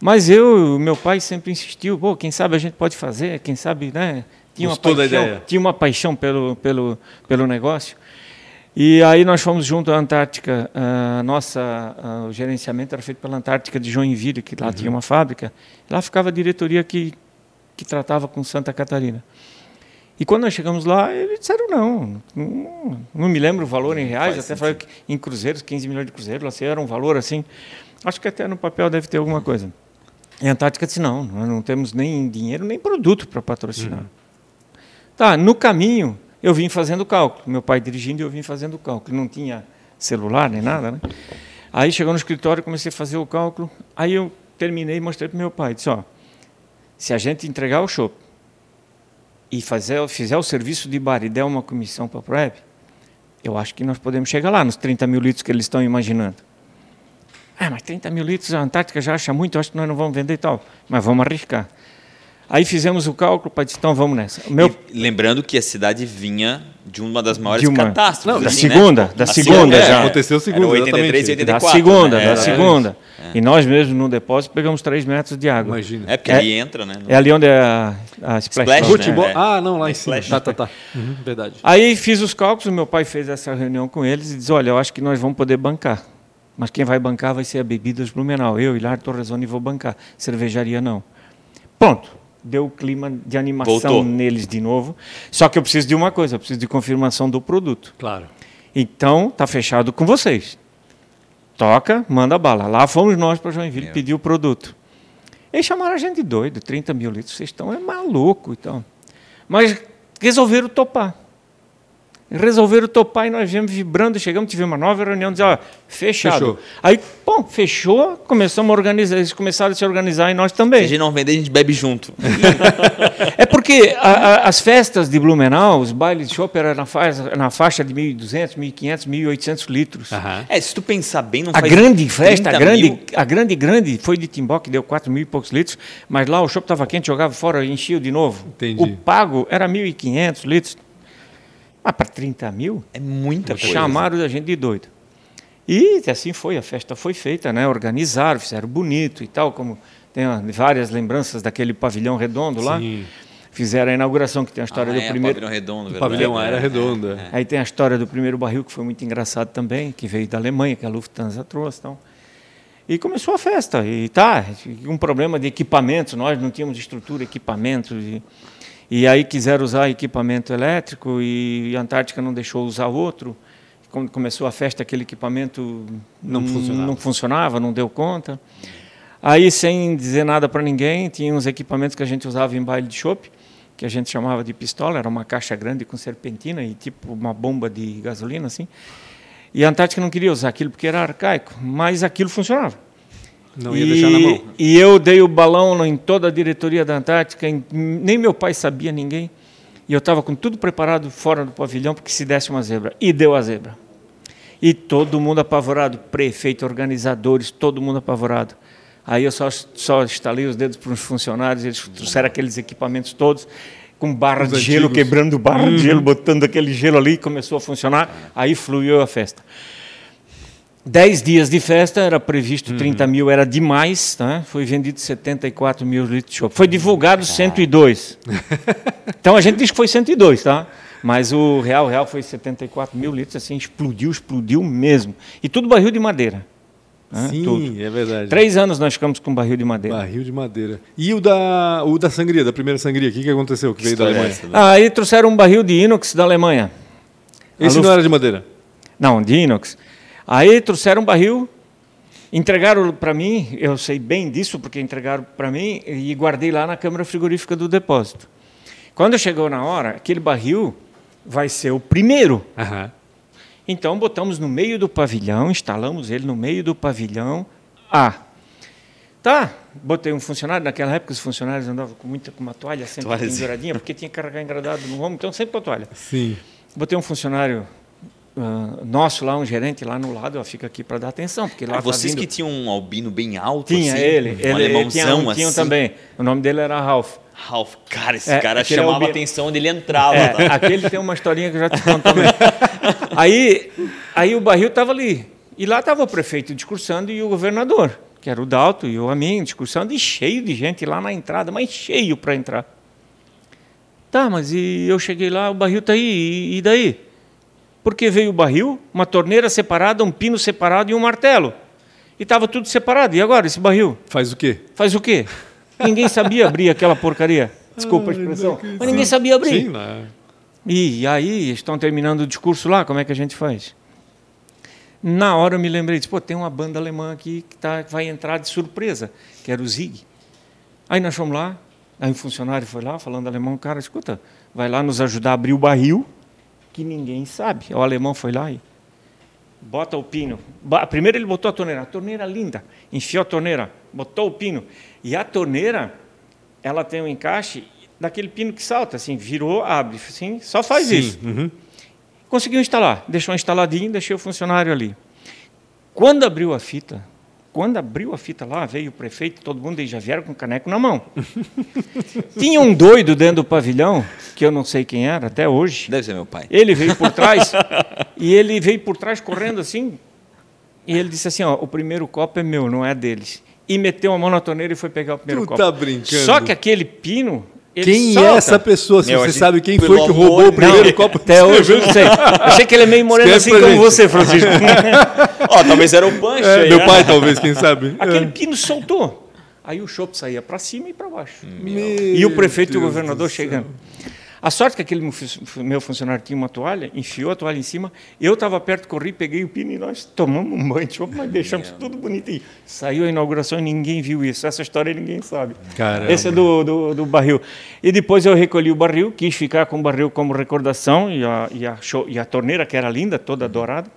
Mas eu, meu pai sempre insistiu, pô, quem sabe a gente pode fazer, quem sabe, né? Tinha uma
Gostou
paixão, tinha uma paixão pelo, pelo, pelo negócio. E aí nós fomos junto à Antártica. A nossa, ah, o gerenciamento era feito pela Antártica de Joinville, que lá tinha uma fábrica. Lá ficava a diretoria que, que tratava com Santa Catarina. E quando nós chegamos lá, eles disseram não, não, não me lembro o valor em reais,
faz
até falei que em cruzeiros, 15 milhões de cruzeiros, assim, era um valor assim. Acho que até no papel deve ter alguma coisa. E a Antártica disse, não, nós não temos nem dinheiro, nem produto para patrocinar. Tá, no caminho, eu vim fazendo cálculo. Meu pai dirigindo e eu vim fazendo cálculo. Não tinha celular nem nada, né? Aí chegou no escritório, comecei a fazer o cálculo. Aí eu terminei e mostrei para meu pai. Disse, ó, se a gente entregar o show e fazer, fizer o serviço de bar e der uma comissão para a Proeb, eu acho que nós podemos chegar lá, nos 30 mil litros que eles estão imaginando. Ah, mas 30 mil litros a Antártica já acha muito, acho que nós não vamos vender e tal. Mas vamos arriscar. Aí fizemos o cálculo, pai disse, então vamos nessa. Meu,
E lembrando que a cidade vinha de uma das maiores
De uma-
catástrofes.
Não, da
assim, né?
segunda, da
A
segunda
É,
já.
aconteceu segunda,
Era 83 e
exatamente.
da
84.
segunda,
né?
da
É,
segunda. E nós mesmos no depósito pegamos 3 metros de água.
Imagina.
É porque
É-
ali entra, né?
É ali onde é a, a splash.
Splash, né? É.
Ah, não, lá em cima.
Flash.
Tá, tá, tá. Uhum, verdade.
Aí fiz os cálculos, meu pai fez essa reunião com eles e disse, olha, eu acho que nós vamos poder bancar. Mas quem vai bancar vai ser a Bebidas Blumenau. Eu, Hilário Torresoni, vou bancar. Cervejaria não. Pronto. Deu o clima de animação
Voltou.
neles de novo. Só que eu preciso de uma coisa, eu preciso de confirmação do produto.
Claro.
Então, tá fechado com vocês. Toca, manda bala. Lá fomos nós para Joinville
Meu.
pedir o produto. Eles chamaram a gente de doido, 30 mil litros, vocês estão é maluco então. Mas resolveram topar. Resolveram topar e nós viemos vibrando, chegamos, tivemos uma nova reunião, dizer, ó, fechado.
Fechou.
Aí, bom, fechou, começamos a organizar, eles começaram a se organizar e nós
Se a
também.
gente não vender, a gente bebe junto.
É porque a- a- as festas de Blumenau, os bailes de chopp eram na faixa, na faixa de 1.200, 1.500, 1.800 litros.
É, se tu pensar bem, não
A
faz
grande festa, a
30
grande,
mil.
a grande, grande foi de Timbó, que deu 4 mil e poucos litros, mas lá o chopp estava quente, jogava fora e enchia de novo.
Entendi.
O pago era 1.500 litros. Mas para 30 mil,
É muita coisa.
chamaram a gente de doido. E assim foi, a festa foi feita, né? organizaram, fizeram bonito e tal, como tem várias lembranças daquele pavilhão redondo lá.
Sim.
Fizeram a inauguração, que tem a história
Ah,
do
é,
primeiro...
pavilhão redondo,
O
verdade.
pavilhão
É,
era
é,
redonda.
é.
Aí tem a história do primeiro barril, que foi muito engraçado também, que veio da Alemanha, que a Lufthansa trouxe. Então. E começou a festa. E tá, um problema de equipamentos, nós não tínhamos estrutura, equipamento. E, e aí quiseram usar equipamento elétrico e a Antártica não deixou usar outro. quando começou a festa, aquele equipamento
Não
n-
funcionava.
não funcionava, não deu conta. Aí, sem dizer nada para ninguém, tinha uns equipamentos que a gente usava em baile de chopp, que a gente chamava de pistola, era uma caixa grande com serpentina e tipo uma bomba de gasolina, assim. E a Antártica não queria usar aquilo porque era arcaico, mas aquilo funcionava.
Não ia
e,
deixar na mão.
E eu dei o balão em toda a diretoria da Antártica, em- nem meu pai sabia, ninguém. E eu estava com tudo preparado fora do pavilhão, porque se desse uma zebra. E deu a zebra. E todo mundo apavorado, prefeito, organizadores, todo mundo apavorado. Aí eu só, só estalei os dedos para os funcionários, eles trouxeram aqueles equipamentos todos, com barra
Os
de gelo,
antigos.
quebrando barra de gelo, botando aquele gelo ali, começou a funcionar, aí fluiu a festa. Dez dias de festa, era previsto 30 mil, era demais, tá? foi vendido 74 mil litros de chopp. Foi divulgado 102. Então a gente diz que foi 102, tá? Mas o real, real foi 74 mil litros, assim, explodiu, explodiu mesmo. E tudo barril de madeira. né?
Sim,
Tudo.
é verdade.
Três anos nós ficamos com barril de madeira.
Barril de madeira. E o da, o da sangria, da primeira sangria, o que, que aconteceu que veio da
é
Alemanha?
né?
Ah, aí trouxeram um barril de inox da Alemanha.
Esse
A
não era de madeira?
Não, de inox. Aí trouxeram um barril, entregaram para mim, eu sei bem disso, porque entregaram para mim, e guardei lá na câmara frigorífica do depósito. Quando chegou na hora, aquele barril vai ser o primeiro.
Aham.
Então botamos no meio do pavilhão, instalamos ele no meio do pavilhão. Ah, tá. Botei um funcionário, naquela época os funcionários andavam com muita com uma toalha sempre
Toalhazinha.
penduradinha, porque tinha que carregar engradado no ombro, então sempre com a toalha.
Sim.
Botei um funcionário ah, nosso lá, um gerente lá no lado, ó, fica aqui para dar atenção, porque lá
Ah,
tá
vocês
vindo-
que tinham um albino bem alto,
tinha
assim,
ele,
um
ele
alemãozão
tinha, um, tinha
assim.
também. O nome dele era Ralph.
Ralph, cara, esse
É,
cara
é
chamava a
Bi-
atenção onde ele entrava.
É,
tá?
aquele tem uma historinha que eu já te conto também. aí, aí o barril estava ali. E lá estava o prefeito discursando e o governador, que era o Dalto e o Amin, discursando, e cheio de gente lá na entrada, mas cheio para entrar. Tá, mas e eu cheguei lá, o barril está aí, e, e daí? Porque veio o barril, uma torneira separada, um pino separado e um martelo. E estava tudo separado. E agora, esse barril?
Faz o quê?
Faz o quê? Ninguém sabia abrir aquela porcaria. Desculpa a expressão. Mas ninguém sabia abrir.
Sim, né?
E aí, estão terminando o discurso lá, como é que a gente faz? Na hora eu me lembrei, disse, pô, tem uma banda alemã aqui que tá, vai entrar de surpresa, que era o Zig. Aí nós fomos lá, aí um funcionário foi lá, falando alemão, cara, escuta, vai lá nos ajudar a abrir o barril, que ninguém sabe. O alemão foi lá e bota o pino. Primeiro ele botou a torneira, a torneira linda, enfiou a torneira, botou o pino. E a torneira, ela tem um encaixe daquele pino que salta, assim, virou, abre, assim, só faz
Sim,
isso.
uhum.
Conseguiu instalar, deixou instaladinho, deixei o funcionário ali. Quando abriu a fita, quando abriu a fita lá, veio o prefeito, todo mundo e já vieram com o caneco na mão. Tinha um doido dentro do pavilhão, que eu não sei quem era até hoje.
Deve ser meu pai.
Ele veio por trás e ele veio por trás correndo assim. E ele disse assim: ó, o primeiro copo é meu, não é deles. E meteu a mão na torneira e foi pegar o primeiro
Tu
copo.
tá brincando.
Só que aquele pino. Ele
Quem
solta.
é essa pessoa? Se
Meu,
você
gente-
sabe quem foi que
amor
roubou o
de
primeiro
Deus.
copo de
Até hoje eu não sei. Achei que ele é meio moreno
Escreve
assim como
gente.
você, Francisco.
Ó, talvez era o Pancho
É,
aí,
meu
né?
pai, talvez, quem sabe.
Aquele
É.
pino soltou. Aí o chopp saía para cima e para baixo.
Meu
E o prefeito e o
Deus
governador
do céu.
A sorte que aquele meu funcionário tinha uma toalha, enfiou a toalha em cima. Eu estava perto, corri, peguei o pino e nós tomamos um banho mas deixamos tudo bonitinho. Saiu a inauguração e ninguém viu isso. Essa história ninguém sabe.
Caramba.
Esse é do, do, do barril. E depois eu recolhi o barril, quis ficar com o barril como recordação e a, e a, cho- e a torneira, que era linda, toda dourada.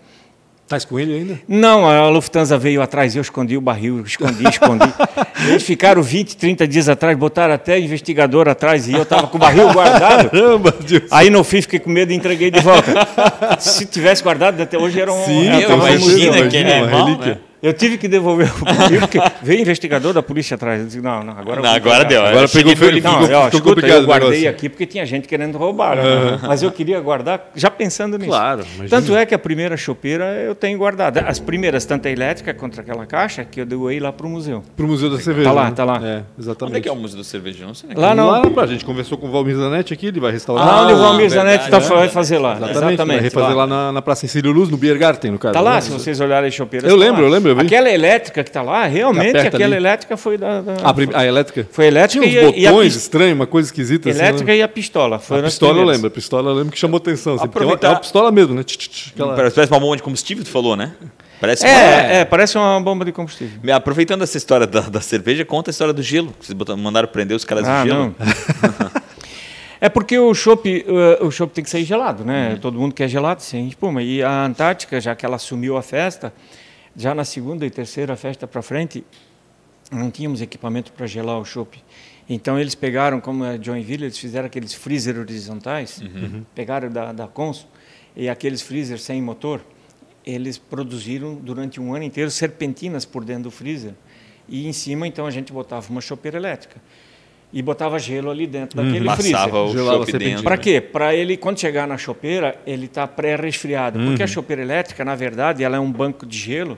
Tá com ele ainda?
Não, a Lufthansa veio atrás, eu escondi o barril, escondi, escondi. Eles ficaram 20, 30 dias atrás, botaram até investigador atrás e eu estava com o barril guardado.
Caramba, Deus.
Aí no fim fiquei com medo e entreguei de volta. Se tivesse guardado, até hoje era um.
Sim,
era um
com certeza,
museu.
imagina que é
uma
mal,
relíquia.
né?
Eu tive que devolver o barril, porque veio investigador da polícia atrás. Eu disse, não, não, agora eu
Não, agora deu.
Agora
Eu cheguei
pegou
no
feio,
Não,
ficou
escuta, eu
o
guardei aqui porque tinha gente querendo roubar, né? mas eu queria guardar já pensando nisso.
Claro, imagina.
Tanto é que a primeira chopeira eu tenho guardado. As primeiras, tanto a elétrica contra aquela caixa, que eu doei lá para o museu.
Pro Museu da Cerveja.
Tá lá,
né?
tá lá.
É, exatamente.
Onde é que é o Museu do Cervejão? Não sei, né?
Lá não.
Lá, a gente conversou com o Valmir Zanetti aqui, ele vai restaurar.
Lá onde o Valmir
verdade,
Zanetti tá,
é
vai fazer lá.
Exatamente, vai refazer lá, na, na Praça Cecílio Luz, no Biergarten, no caso.
Tá lá,
né?
se vocês olharem a chopeira.
Eu
tá
lembro,
lá.
eu lembro, lembro, eu vi.
Aquela elétrica que está lá, realmente
Aperta
aquela
ali.
elétrica foi da. da-
A, prim- a elétrica?
Foi elétrica
Tinha uns
e, e a
botões estranhos, uma coisa esquisita assim.
elétrica
né?
e a pistola. Foram
A pistola eu lembro, a pistola eu lembro que chamou atenção. Assim, porque é uma-
Aproveitar-
é uma pistola mesmo, né? Aquela-
Parece uma bomba de combustível, tu falou, né? Parece uma-
É, é, parece uma bomba de combustível.
Me- Aproveitando essa história da, da cerveja, conta a história do gelo. Vocês botaram- mandaram prender os caras
Ah,
do gelo.
não. é porque o chopp eh, o chopp tem que sair gelado, né? Todo mundo quer gelado, sem espuma. E a Antártica, já que ela assumiu a festa, já na segunda e terceira festa para frente, não tínhamos equipamento para gelar o chopp. Então eles pegaram, como é Joinville, eles fizeram aqueles freezer horizontais, pegaram da, da Consul, e aqueles freezer sem motor, eles produziram durante um ano inteiro serpentinas por dentro do freezer. E em cima, então, a gente botava uma chopeira elétrica. E botava gelo ali dentro daquele freezer.
Passava o
Gelava
chopp
serpentina.
dentro.
Para quê? Para ele, quando chegar na chopeira, ele está pré-resfriado. Porque a chopeira elétrica, na verdade, ela é um banco de gelo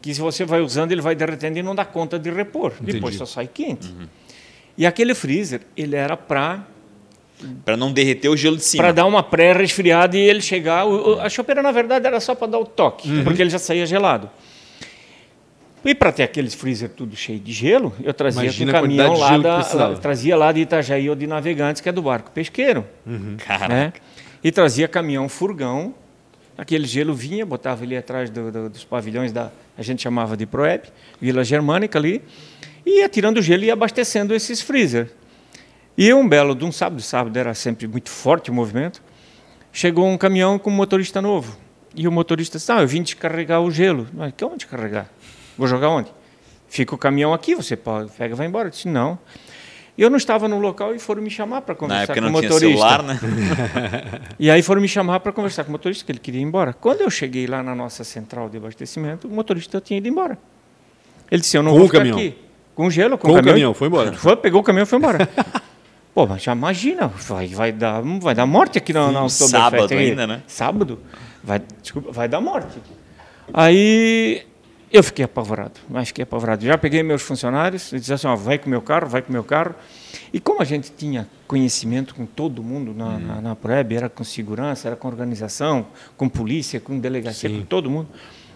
que, se você vai usando, ele vai derretendo e não dá conta de repor. Depois só sai quente. E aquele freezer, ele era para
Pra não derreter o gelo de cima.
para dar uma pré-resfriada e ele chegar. o- o- a chopeira, na verdade, era só para dar o toque,
Uhum.
porque ele já saía gelado. E para ter aqueles freezer tudo cheio de gelo, eu trazia
Imagina
com
a
o caminhão lá da, trazia lá de Itajaí ou de Navegantes, que é do barco pesqueiro.
Cara,
né? E trazia caminhão furgão, aquele gelo vinha, botava ele atrás do- do- dos pavilhões da, a gente chamava de Proeb, Vila Germânica ali, e ia tirando gelo e abastecendo esses freezer. E um belo de um sábado, sábado era sempre muito forte o movimento, chegou um caminhão com um motorista novo. E o motorista disse, ah, eu vim descarregar o gelo. Mas que onde carregar? Vou jogar onde? Fica o caminhão aqui, você pode, pega e vai embora. Eu disse, não. E eu não estava no local e foram me chamar para conversar com o
não tinha
motorista.
celular, né?
E aí foram me chamar para conversar com o motorista, que ele queria ir embora. Quando eu cheguei lá na nossa central de abastecimento, o motorista tinha ido embora. Ele disse, eu não
Com
vou ficar
caminhão?
aqui. Com gelo, com,
Com o
caminhão.
caminhão, foi embora.
Foi, pegou o caminhão e foi embora. Pô, mas já imagina, vai, vai, dar, vai dar morte aqui na, na Oktoberfest
sábado
aí.
ainda, né?
Sábado. Vai, desculpa, vai dar morte. Aí eu fiquei apavorado, mas fiquei apavorado. Já peguei meus funcionários, e disse assim, ó, vai com o meu carro, vai com o meu carro. E como a gente tinha conhecimento com todo mundo na, na, na Proeb, era com segurança, era com organização, com polícia, com delegacia, com todo mundo.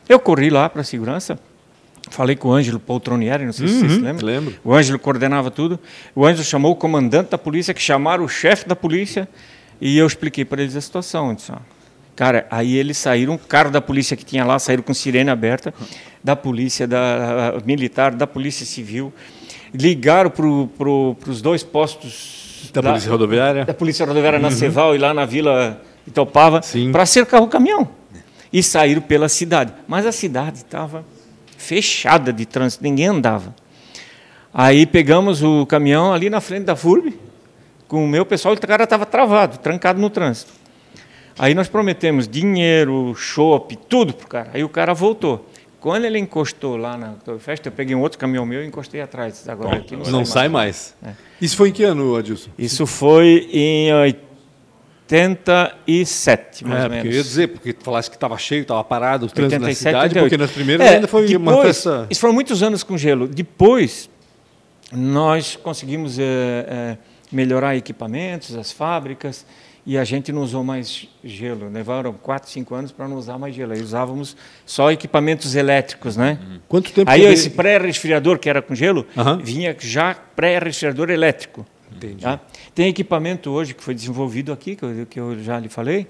Eu corri lá para a segurança, falei com o Ângelo Poltronieri, não sei se vocês se lembram.
lembro.
O Ângelo coordenava tudo. O Ângelo chamou o comandante da polícia, que chamaram o chefe da polícia, e eu expliquei para eles a situação. Eu disse, ó, cara, aí eles saíram, o carro da polícia que tinha lá, saíram com sirene aberta, da polícia da, militar, da polícia civil, ligaram para pro, os dois postos
Da
lá-
Polícia Rodoviária.
da Polícia Rodoviária na Ceval e lá na Vila Itopava para cercar o caminhão. E saíram pela cidade. Mas a cidade estava fechada de trânsito, ninguém andava. Aí pegamos o caminhão ali na frente da FURB, com o meu pessoal, e o cara estava travado, trancado no trânsito. Aí nós prometemos dinheiro, chopp, tudo pro cara. Aí o cara voltou. Quando ele encostou lá na Oktoberfest, eu peguei um outro caminhão meu e encostei atrás. Agora aqui não,
Não sai mais. Isso foi em que ano, Adilson?
Isso foi em 87, mais
É,
ou
porque eu
menos.
ia dizer, porque tu falaste que estava cheio, estava parado, o trânsito na
87,
cidade,
88.
porque nas primeiras
É,
ainda foi uma
depois-
festa...
Isso foram muitos anos com gelo. Depois, nós conseguimos eh, eh, melhorar equipamentos, as fábricas, e a gente não usou mais gelo. Levaram 4, 5 anos para não usar mais gelo. Aí usávamos só equipamentos elétricos, né?
Quanto tempo
Aí esse pré-resfriador que era com gelo, vinha já pré-resfriador elétrico.
Entendi.
Tá? Tem equipamento hoje que foi desenvolvido aqui, que eu, que eu já lhe falei,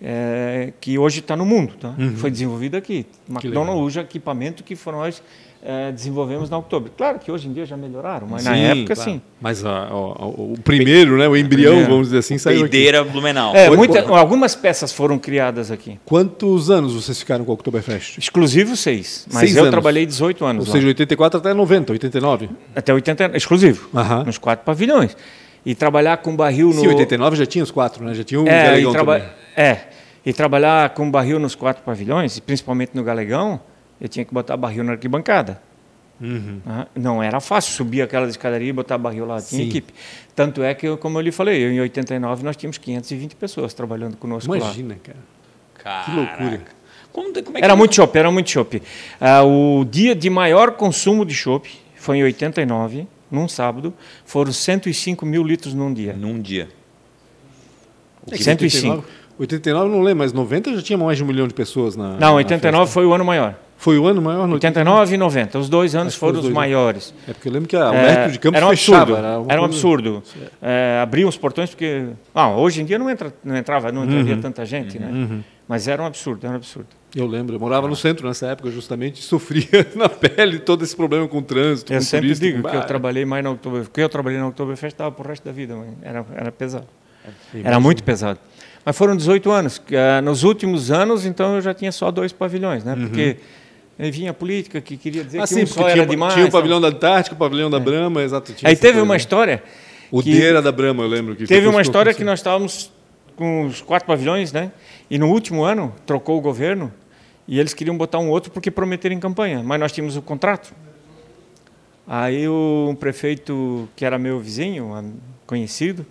é, que hoje está no mundo. Tá?
Uhum.
Foi desenvolvido aqui. McDonald's usa equipamento que foram nós é, desenvolvemos na Oktober. Claro que hoje em dia já melhoraram, mas na
Sim,
época
claro.
sim.
Mas a- a- o, o primeiro, né, o embrião,
primeiro.
vamos dizer assim, saiu aqui.
Peideira Blumenau.
É, muita- algumas peças foram criadas aqui.
Quantos anos vocês ficaram com o Oktoberfest?
Exclusivo seis, mas
Seis
eu
anos.
trabalhei 18 anos
Ou
lá.
seja, 84 até 90, 89?
até 80 exclusivo,
Aham.
nos quatro pavilhões. E trabalhar com barril no
Sim, 89 já tinha os quatro, né? Já tinha o
É,
Galegão
e, traba-
também.
é, e trabalhar com barril nos quatro pavilhões, e principalmente no Galegão, eu tinha que botar barril na arquibancada.
Uhum.
Ah, Não era fácil subir aquela escadaria e botar barril lá, tinha
Sim.
equipe. Tanto é que, eu, como eu lhe falei, eu, em 89 nós tínhamos 520 pessoas trabalhando conosco lá.
Imagina, cara. Que loucura.
Como, como é que
Era muito chopp, era muito chopp. Ah, o dia de maior consumo de chopp foi em 89, num sábado, foram 105 mil litros num dia.
Num dia.
É que
105.
89, 89 não lembro, mas 90 já tinha mais de um milhão de pessoas na.
Não,
na
89
festa.
foi o ano maior.
Foi o ano maior no
89 e 90. Os dois anos
Acho que
foram
os dois, né?
maiores.
É porque eu lembro que a, o
É,
de Campos
era um
fechava.
absurdo.
Era, uma
Era um absurdo. É, abriam os portões porque. Ah, hoje em dia não, entra, não entrava, não entraria
Uhum.
tanta gente, né? Mas era um absurdo, era um absurdo.
Eu lembro, eu morava no centro nessa época justamente e sofria na pele todo esse problema com o trânsito,
Eu
com
sempre
turista,
digo
com-
que eu trabalhei mais na Oktoberfest. Porque eu trabalhei na Oktoberfest estava pro resto da vida, mãe. Era, era pesado.
imagino.
Era muito pesado. Mas foram 18 anos. que, ah, Nos últimos anos, então, eu já tinha só dois pavilhões, né? Porque aí vinha a política que queria dizer
Ah,
que
sim,
um só
tinha,
era demais.
tinha o pavilhão da Antártica, o pavilhão da Brahma, exato. tinha
Aí teve
coisa.
uma história.
O
que-
D era da Brahma, eu lembro. Que
Teve uma história que nós estávamos com os quatro pavilhões, né? E no último ano trocou o governo e eles queriam botar um outro porque prometeram em campanha, mas nós tínhamos o contrato. Aí o um prefeito que era meu vizinho, conhecido,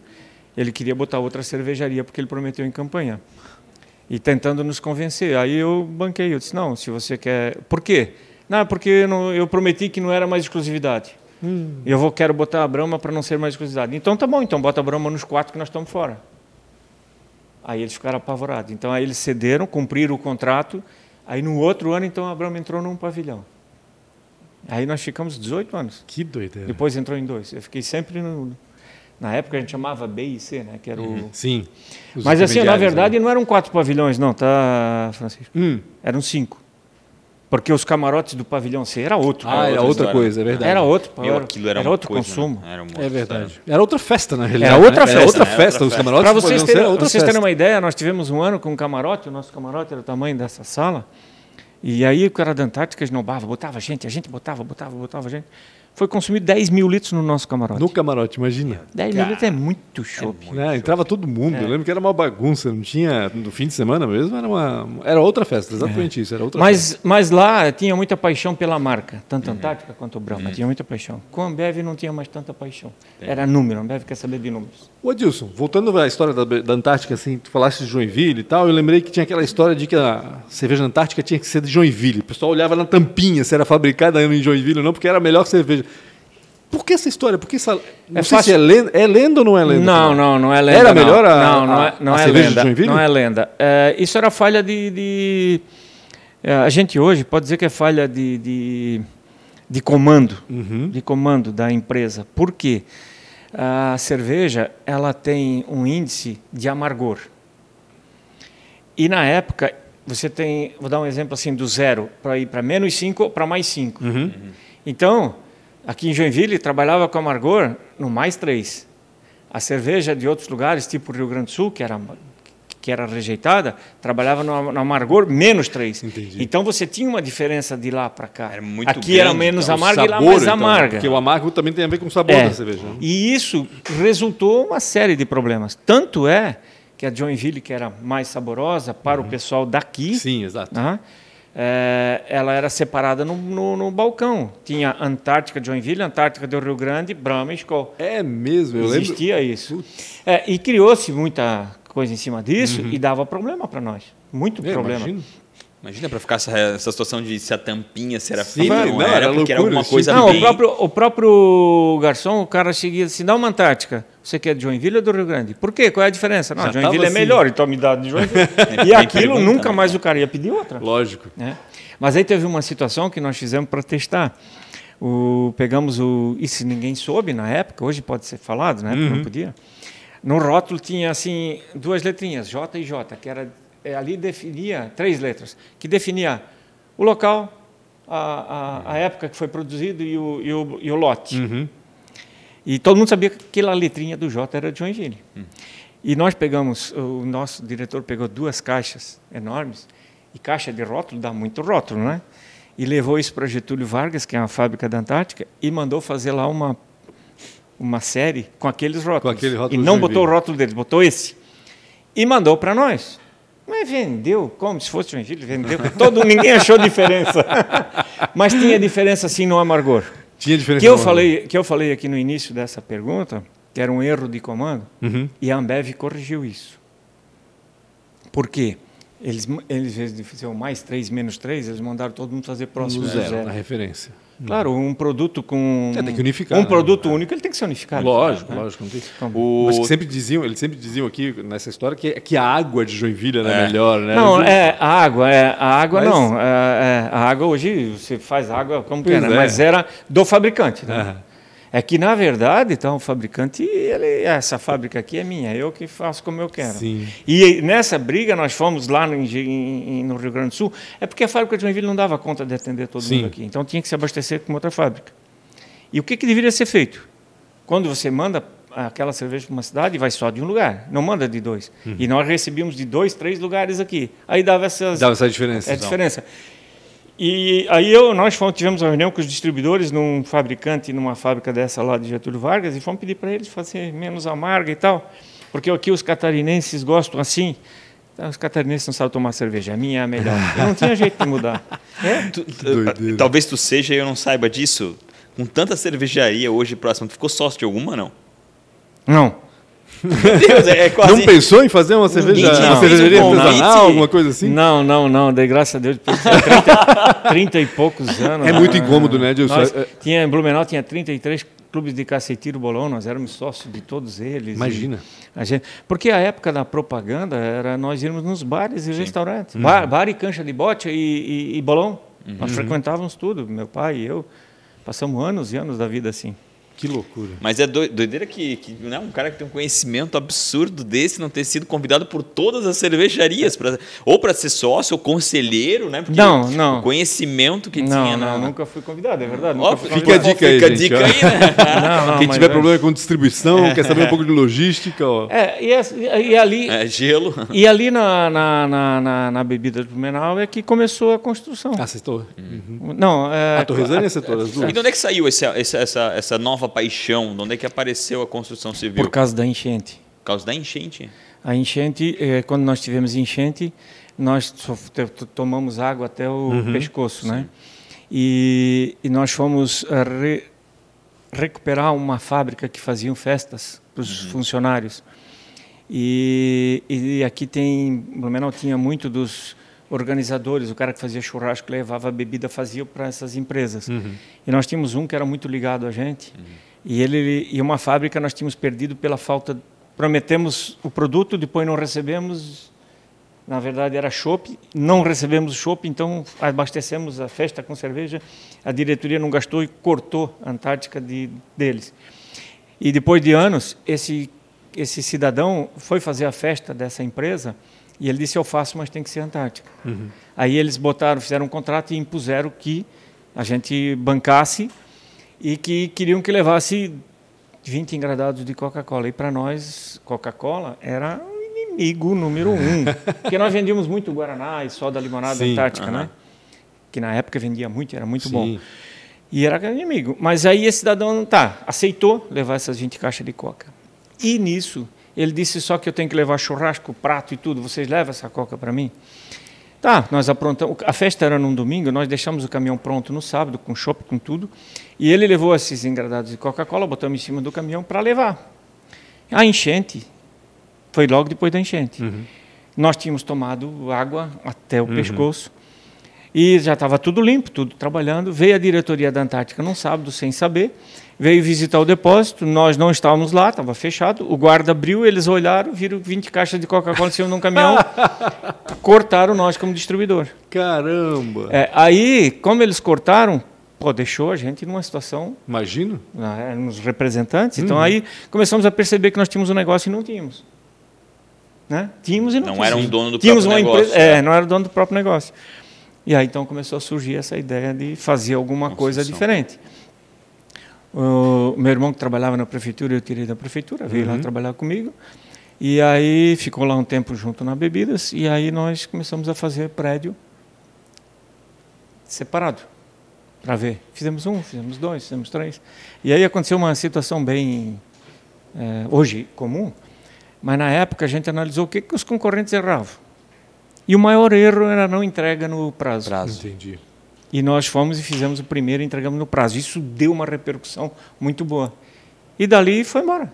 ele queria botar outra cervejaria porque ele prometeu em campanha. E tentando nos convencer. Aí eu banquei, eu disse: "Não, se você quer, por quê? Não, porque eu, não- eu prometi que não era mais exclusividade. Eu vou quero botar a Brahma para não ser mais exclusividade. Então tá bom, então bota a Brahma nos quatro que nós estamos fora. Aí eles ficaram apavorados. Então aí eles cederam, cumpriram o contrato. Aí no outro ano então a Brahma entrou num pavilhão. Aí nós ficamos 18 anos.
Que doideira.
Depois entrou em dois. Eu fiquei sempre no na época a gente chamava B e C, né, que era o
Sim. Os
Mas assim, na verdade
né?
não eram quatro pavilhões não, tá, Francisco?
Hum.
Eram cinco. Porque os camarotes do pavilhão C era outro.
Ah, era
outra
outra coisa, é verdade.
Era outro,
Meu,
era,
aquilo era,
era outro
coisa,
consumo.
né? Era
É
outra
verdade.
história.
Era outra festa, na realidade.
Era outra
né?
festa,
Era outra
né?
festa.
Outra
Os
festa.
camarotes
Para vocês, terem,
outra
vocês
festa.
terem uma ideia, nós tivemos um ano com um camarote, o nosso camarote era o tamanho dessa sala, e aí o cara da Antártica esnobava, botava gente, a gente botava, botava, botava gente. Foi consumido 10 mil litros no nosso camarote.
No camarote, imagina.
10 mil litros é muito chope.
Né? Entrava todo mundo.
É.
Eu lembro que era uma bagunça. Não tinha. No fim de semana mesmo, era uma. Era outra festa, exatamente isso. Era outra festa.
Mas, mas lá tinha muita paixão pela marca, tanto a Antártica quanto o Brahma, tinha muita paixão. Com a Ambev não tinha mais tanta paixão. Era número, a Ambev quer saber de números.
Ô Adilson, voltando à história da, da Antártica, assim, tu falaste de Joinville e tal, eu lembrei que tinha aquela história de que a cerveja Antártica tinha que ser de Joinville. O pessoal olhava na tampinha se era fabricada em Joinville ou não, porque era a melhor cerveja. Por que essa história? Por que essa... Não
É
sei
fácil.
se é lenda, é lenda ou não é lenda?
Não, não, não é lenda.
Era
não.
melhor a-
não, não é, não
a
é
cerveja de
lenda.
Joinville?
Não é lenda. É, isso era falha de, de- é, a gente hoje pode dizer que é falha de, de, de comando,
Uhum.
de comando da empresa. Por quê? A cerveja ela tem um índice de amargor. E na época você tem, vou dar um exemplo assim do zero para ir para menos 5 para mais 5.
Uhum.
Então, aqui em Joinville, trabalhava com amargor no mais 3. A cerveja de outros lugares, tipo Rio Grande do Sul, que era, que era rejeitada, trabalhava no, no amargor menos 3.
Entendi.
Então você tinha uma diferença de lá para cá.
Era muito
aqui era
grande,
menos
então,
amarga e lá
Sabor,
mais
então,
amarga.
Porque o amargo também tem a ver com o sabor
É.
da cerveja. né?
E isso resultou uma série de problemas. Tanto é que a Joinville, que era mais saborosa para o pessoal daqui,
Sim, exato.
É, ela era separada no, no, no balcão. Tinha Antártica de Joinville, Antártica do Rio Grande, Brahma e Skol.
É mesmo, eu lembro.
Existia isso. É, e criou-se muita coisa em cima disso e dava problema para nós. Muito
É,
problema.
imagino.
Imagina para ficar essa, essa situação de se a tampinha se era
Sim,
fina
não,
não era,
era
porque era
loucura,
alguma
sim.
coisa
Não,
bem...
o próprio, o próprio garçom, o cara chega assim, dá uma Antártica. Você quer de Joinville ou do Rio Grande? Por quê? Qual é a diferença? Não,
Já
Joinville é
assim.
melhor, então me dá de Joinville. e
Tem
aquilo
pergunta,
nunca
né?
mais o cara ia pedir outra.
Lógico.
né? Mas aí teve uma situação que nós fizemos para testar. O, pegamos o. Isso ninguém soube na época, hoje pode ser falado, na época não podia. No rótulo tinha assim duas letrinhas, J e J, que era é, ali definia três letras, que definia o local, a, a, a época que foi produzido e o, e o, e o lote.
Uhum.
E todo mundo sabia que aquela letrinha do J era de Joinville. E nós pegamos, o nosso diretor pegou duas caixas enormes, e caixa de rótulo dá muito rótulo, né? E levou isso para Getúlio Vargas, que é uma fábrica da Antártica, e mandou fazer lá uma, uma série com aqueles rótulos.
aquele rótulo
e não botou o rótulo deles, botou esse. E mandou para nós. Mas vendeu, como se fosse Joinville, vendeu. Todo, ninguém achou diferença. Mas tinha diferença sim no amargor.
Tinha diferença.
Que eu, falei, que eu falei aqui no início dessa pergunta, que era um erro de comando,
Uhum.
e a Ambev corrigiu isso. Por quê? Eles, eles, eles fizeram mais 3, menos 3, eles mandaram todo mundo fazer próximo
zero,
zero.
na referência.
Claro, um produto com.
É, tem que unificar,
Um
né?
produto único, ele tem que ser unificado.
Lógico,
né?
lógico. Não tem...
O-
Mas que sempre diziam, eles sempre diziam aqui nessa história que, que a água de Joinville era
É.
melhor, né?
Não, é a água, é a água
Mas-
não. É, é, a água hoje você faz água como
Pois
quer, né?
é.
mas era do fabricante. Né? É que na verdade, então o fabricante, ele, essa fábrica aqui é minha, eu que faço como eu quero.
Sim.
E nessa briga nós fomos lá no, em- no Rio Grande do Sul, é porque a fábrica de Joinville não dava conta de atender todo
Sim.
mundo aqui, então tinha que se abastecer com outra fábrica. E o que, que deveria ser feito? Quando você manda aquela cerveja para uma cidade, vai só de um lugar, não manda de dois.
Uhum.
E nós recebíamos de dois, três lugares aqui. Aí dava essas
Dava essa diferença.
é
então.
diferença. E aí eu, nós fomos, tivemos uma reunião com os distribuidores num fabricante, numa fábrica dessa lá de Getúlio Vargas, e fomos pedir para eles fazer menos amarga e tal, porque aqui os catarinenses gostam assim. Então, os catarinenses não sabem tomar cerveja, a minha é a melhor. E não tinha jeito de mudar. É?
Tu-
doideira.
talvez tu seja e eu não saiba disso. Com tanta cervejaria hoje próximo, tu ficou sócio de alguma, não?
Não.
Deus, é quase...
Não pensou em fazer uma cerveja,
Ninguém
uma cervejaria
um
artesanal, alguma coisa assim?
Não, não, não. Dei graças a Deus. depois de 30, 30 e poucos anos.
É muito incômodo, né, Edilson?
nós
É-
tinha, em Blumenau tinha 33 clubes de caceteiro bolão, nós éramos sócios de todos eles.
Imagina.
A gente, porque a época da propaganda era nós irmos nos bares e restaurantes. Bar, bar e cancha de bote e, e- e bolão. Nós frequentávamos tudo, meu pai e eu. Passamos anos e anos da vida assim.
Que loucura.
Mas é doi- doideira que, que né, um cara que tem um conhecimento absurdo desse não ter sido convidado por todas as cervejarias, pra, ou para ser sócio ou conselheiro, né? Porque
Não, não.
O conhecimento que
não,
tinha
não,
na...
nunca fui convidado, é verdade.
Ó,
fica a dica aí,
fica a dica
ó.
aí, né?
Não, não,
Quem tiver
é-
problema com distribuição, quer saber um pouco de logística, ó.
É, e, essa- e ali,
É, gelo.
E ali na, na, na, na, na bebida de Blumenau é que começou a construção.
Ah, vocês estão...
Não, é,
A Torresana e a Setor, as duas?
E de onde é que saiu esse- essa, essa, essa nova paixão? De onde é que apareceu a construção civil?
por causa da enchente.
Por causa da enchente.
A enchente, eh, quando nós tivemos enchente, nós tomamos água até o pescoço, né? E, e nós fomos eh, re- recuperar uma fábrica que faziam festas para os funcionários. E, e aqui tem, Blumenau tinha muito dos organizadores, o cara que fazia churrasco levava bebida, fazia para essas empresas. E nós tínhamos um que era muito ligado a gente. E ele e uma fábrica nós tínhamos perdido pela falta. Prometemos o produto, depois não recebemos. Na verdade era chopp, não recebemos o chopp, então abastecemos a festa com cerveja. A diretoria não gastou e cortou a Antártica de, deles. E depois de anos, esse esse cidadão foi fazer a festa dessa empresa e ele disse: Eu faço, mas tem que ser Antártica. Aí eles botaram, fizeram um contrato e impuseram que a gente bancasse e que queriam que levasse 20 engradados de Coca-Cola. E para nós, Coca-Cola era o inimigo número um. Porque nós vendíamos muito Guaraná e soda limonada
Sim,
Antártica, né? Que na época vendia muito, era muito
Sim.
bom. E era inimigo. Mas aí esse cidadão, tá, aceitou levar essas 20 caixas de coca. E nisso, ele disse só que eu tenho que levar churrasco, prato e tudo. Vocês levam essa coca para mim? Tá, nós aprontamos. A festa era num domingo, nós deixamos o caminhão pronto no sábado, com chopp, com tudo. E ele levou esses engradados de Coca-Cola, botamos em cima do caminhão para levar. A enchente foi logo depois da enchente. Nós tínhamos tomado água até o pescoço. E já estava tudo limpo, tudo trabalhando. Veio a diretoria da Antártica num sábado, sem saber. Veio visitar o depósito, nós não estávamos lá, estava fechado. O guarda abriu, eles olharam, viram 20 caixas de Coca-Cola em cima de um caminhão, cortaram nós como distribuidor.
Caramba!
É, aí, como eles cortaram, pô, deixou a gente numa situação,
Imagino.
né, nos representantes. Então aí começamos a perceber que nós tínhamos um negócio e não tínhamos. Né? Tínhamos e não,
Não
tínhamos.
era um dono do
tínhamos
próprio
uma
negócio,
Empresa, é,
né?
não era dono do próprio negócio. E aí então começou a surgir essa ideia de fazer alguma coisa diferente. O meu irmão que trabalhava na prefeitura, eu tirei da prefeitura, veio lá trabalhar comigo. E aí ficou lá um tempo junto na Bebidas, e aí nós começamos a fazer prédio separado, para ver. Fizemos um, fizemos dois, fizemos três. E aí aconteceu uma situação bem, eh, hoje, comum, mas na época a gente analisou o que, que os concorrentes erravam. E o maior erro era não entrega no prazo.
Entendi.
E nós fomos e fizemos o primeiro e entregamos no prazo. Isso deu uma repercussão muito boa. E dali foi embora.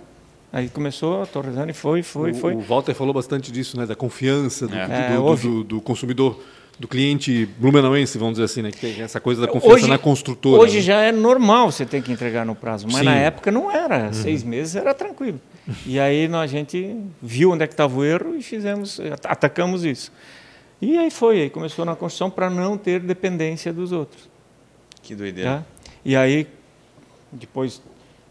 Aí começou, a Torresani foi, foi,
o,
foi.
O Walter falou bastante disso, né? Da confiança do,
É.
do-
É,
do- do- do consumidor, do cliente blumenauense, vamos dizer assim, né? Que tem essa coisa da confiança
Hoje-
na construtora.
Hoje
né?
já é normal você ter que entregar no prazo, mas
Sim.
na época não era. Seis meses era tranquilo. E aí nós- a gente viu onde é que estava o erro e fizemos, at- atacamos isso. E aí foi, aí começou na construção para não ter dependência dos outros.
Que doideira.
Tá? E aí depois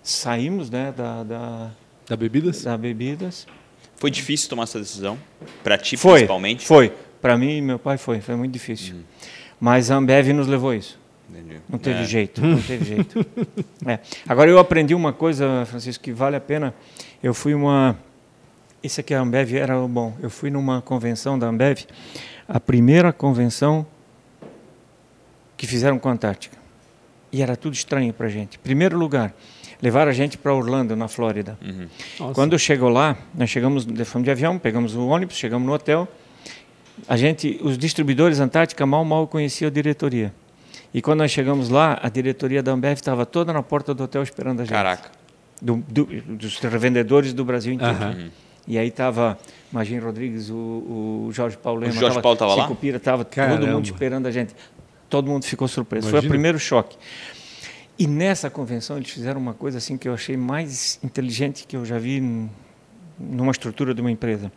saímos né, da, da,
Da bebidas?
da bebidas.
Foi difícil tomar essa decisão? Pra ti,
Foi,
principalmente?
foi. Para mim e meu pai foi, foi muito difícil. Mas a Ambev nos levou a isso.
Entendi.
Não teve
É.
jeito, não teve jeito. É. Agora eu aprendi uma coisa, Francisco, que vale a pena. Eu fui uma. Isso aqui a Ambev era o bom. Eu fui numa convenção da Ambev, a primeira convenção que fizeram com a Antártica. E era tudo estranho para gente. Primeiro lugar, levaram a gente para Orlando, na Flórida.
Uhum.
Quando chegou lá, nós chegamos, fomos de avião, pegamos o ônibus, chegamos no hotel. A gente, os distribuidores Antártica mal mal conheciam a diretoria. E quando nós chegamos lá, a diretoria da Ambev estava toda na porta do hotel esperando a gente.
Caraca.
Do- do- dos revendedores do Brasil inteiro.
Aham.
E aí estava Magin Rodrigues, o, o Jorge Paulo Lema,
O Jorge Paulo tava lá?
Chico Pira, estava todo mundo esperando a gente. Todo mundo ficou surpreso. Foi
Imagina.
o primeiro choque. E nessa convenção eles fizeram uma coisa assim que eu achei mais inteligente que eu já vi numa estrutura de uma empresa.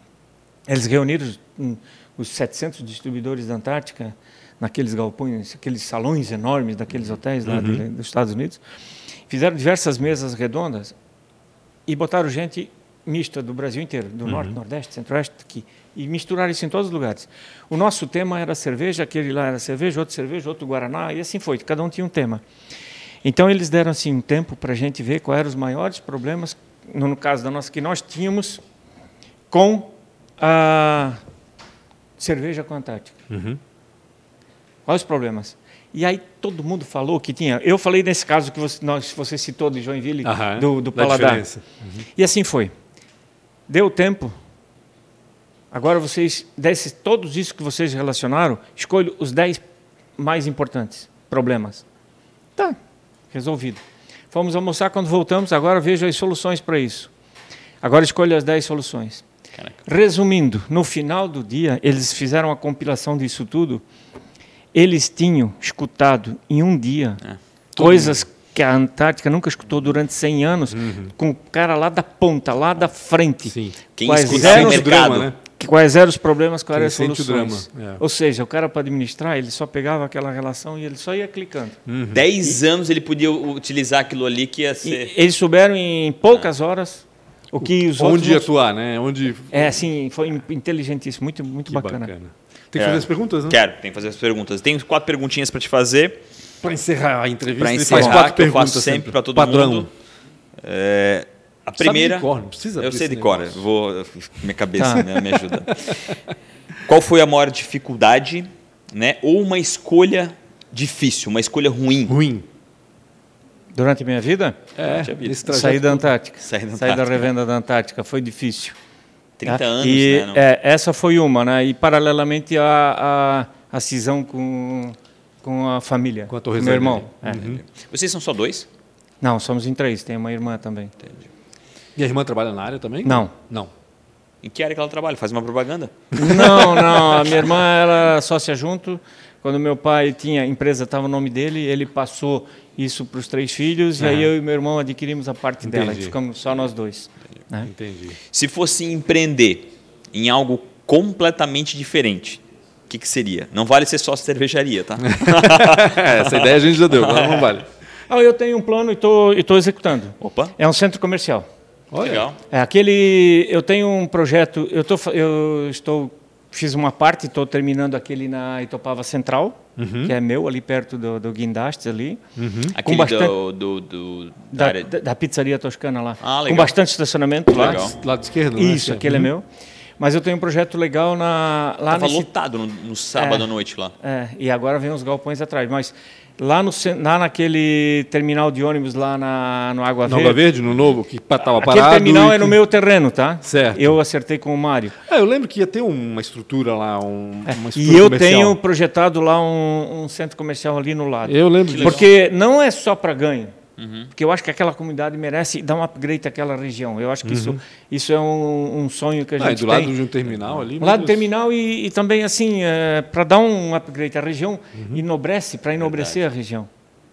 Eles reuniram os, hum, os 700 distribuidores da Antártica naqueles galpões, aqueles salões enormes daqueles hotéis lá de- dos Estados Unidos. Fizeram diversas mesas redondas e botaram gente mista do Brasil inteiro, do norte, nordeste, centro-oeste, aqui, e misturaram isso em todos os lugares. O nosso tema era cerveja, aquele lá era cerveja, outro cerveja, outro guaraná, e assim foi. Cada um tinha um tema. Então eles deram assim um tempo para a gente ver quais eram os maiores problemas, no, caso da nossa, que nós tínhamos com a cerveja com a Antártica. Quais os problemas? E aí todo mundo falou que tinha. Eu falei nesse caso que você, nós, você citou de Joinville,
Aham,
do, do
da
paladar.
diferença.
E assim foi. Deu tempo. Agora vocês, desses, todos isso que vocês relacionaram, escolho os 10 mais importantes problemas. Tá, resolvido. Fomos almoçar quando voltamos, agora vejo as soluções para isso. Agora escolho as 10 soluções.
Caraca.
Resumindo, no final do dia, eles fizeram a compilação disso tudo. Eles tinham escutado em um dia
É.
coisas que a Antártica nunca escutou durante 100 anos, com o cara lá da ponta, lá da frente.
Sim.
Quem
Quais
escuta
eram
o
os
mercado.
drama, né?
Que- Quais eram os problemas, quais eram as soluções.
drama, é.
Ou seja, o cara para administrar, ele só pegava aquela relação e ele só ia clicando.
Uhum.
10 anos ele podia utilizar aquilo ali que ia
E
ser.
eles souberam em poucas horas o que os outros...
Onde
não-
atuar, né? Onde.
É, assim, foi inteligentíssimo, muito, muito bacana.
bacana. Tem que
É.
fazer as perguntas, né?
Quero, tem que fazer as perguntas. Tenho quatro perguntinhas para te fazer.
Para encerrar a entrevista,
Para
ele faz
encerrar,
quatro
que eu
perguntas
faço sempre para todo
Padrão.
mundo. É, a
Sabe
primeira.
de cor, não precisa
eu sei de cor. Vou, minha cabeça
Tá.
né, me ajuda. Qual foi a maior dificuldade, né? Ou uma escolha difícil, uma escolha ruim?
Ruim.
Durante a minha vida,
É,
vida.
saí da Antártica.
Sair da
Saí da
Antártica.
revenda da Antártica, foi difícil.
30
tá?
anos,
e,
né? não-
é, essa foi uma, né? E paralelamente a, a, a cisão com, com a família,
Com a
com
Torres
meu irmão. É.
Vocês são só dois?
Não, somos em três, tem uma irmã também.
E a irmã trabalha na área também?
Não.
Não.
Em que área que ela trabalha? Faz uma propaganda?
Não, não, a minha irmã era sócia junto. Quando meu pai tinha empresa, estava o nome dele, ele passou isso para os três filhos, e aí eu e meu irmão adquirimos a parte dela,
Entendi.
e ficamos só nós dois. né?
Entendi.
Se fosse empreender em algo completamente diferente, que, que seria? Não vale ser só cervejaria, tá?
É, essa ideia a gente já deu, agora não vale.
Ah, eu tenho um plano e estou tô executando.
Opa,
É um centro comercial.
Olha.
legal.
É aquele. Eu tenho um projeto. Eu, tô, eu estou. Fiz uma parte, estou terminando aquele na Itopava Central,
Uhum.
que é meu, ali perto do, do Guindastes ali.
Aquele
bastante-
do, do, do- da
Da,
área-
da, da pizzaria toscana lá.
Ah, legal.
Com bastante estacionamento lá.
Legal.
Lado esquerdo, né?
Isso, aquele é
Uhum.
meu. Mas eu tenho um projeto legal na, lá
Tava
nesse
lotado no, no sábado
É.
à noite lá.
É, e agora vem os galpões atrás. Mas lá, no, lá naquele terminal de ônibus, lá na, no Água
Na
Verde.
Água Verde, no novo, que estava
Aquele
parado.
terminal
e
é no
que-
meu terreno, tá?
Certo.
Eu acertei com o Mário.
Ah, eu lembro que ia ter uma estrutura lá, um, uma estrutura
É, E eu
comercial.
tenho projetado lá um, um centro comercial ali no lado.
Eu lembro disso.
Porque não é só para ganho. Porque eu acho que aquela comunidade merece dar um upgrade àquela região. Eu acho que isso, isso é um, um sonho que a
Ah, e
gente
do
tem.
lado de um terminal ali. Meu
lado do terminal e, e também, assim, para dar um upgrade à região,
Uhum.
enobrece, para enobrecer a região.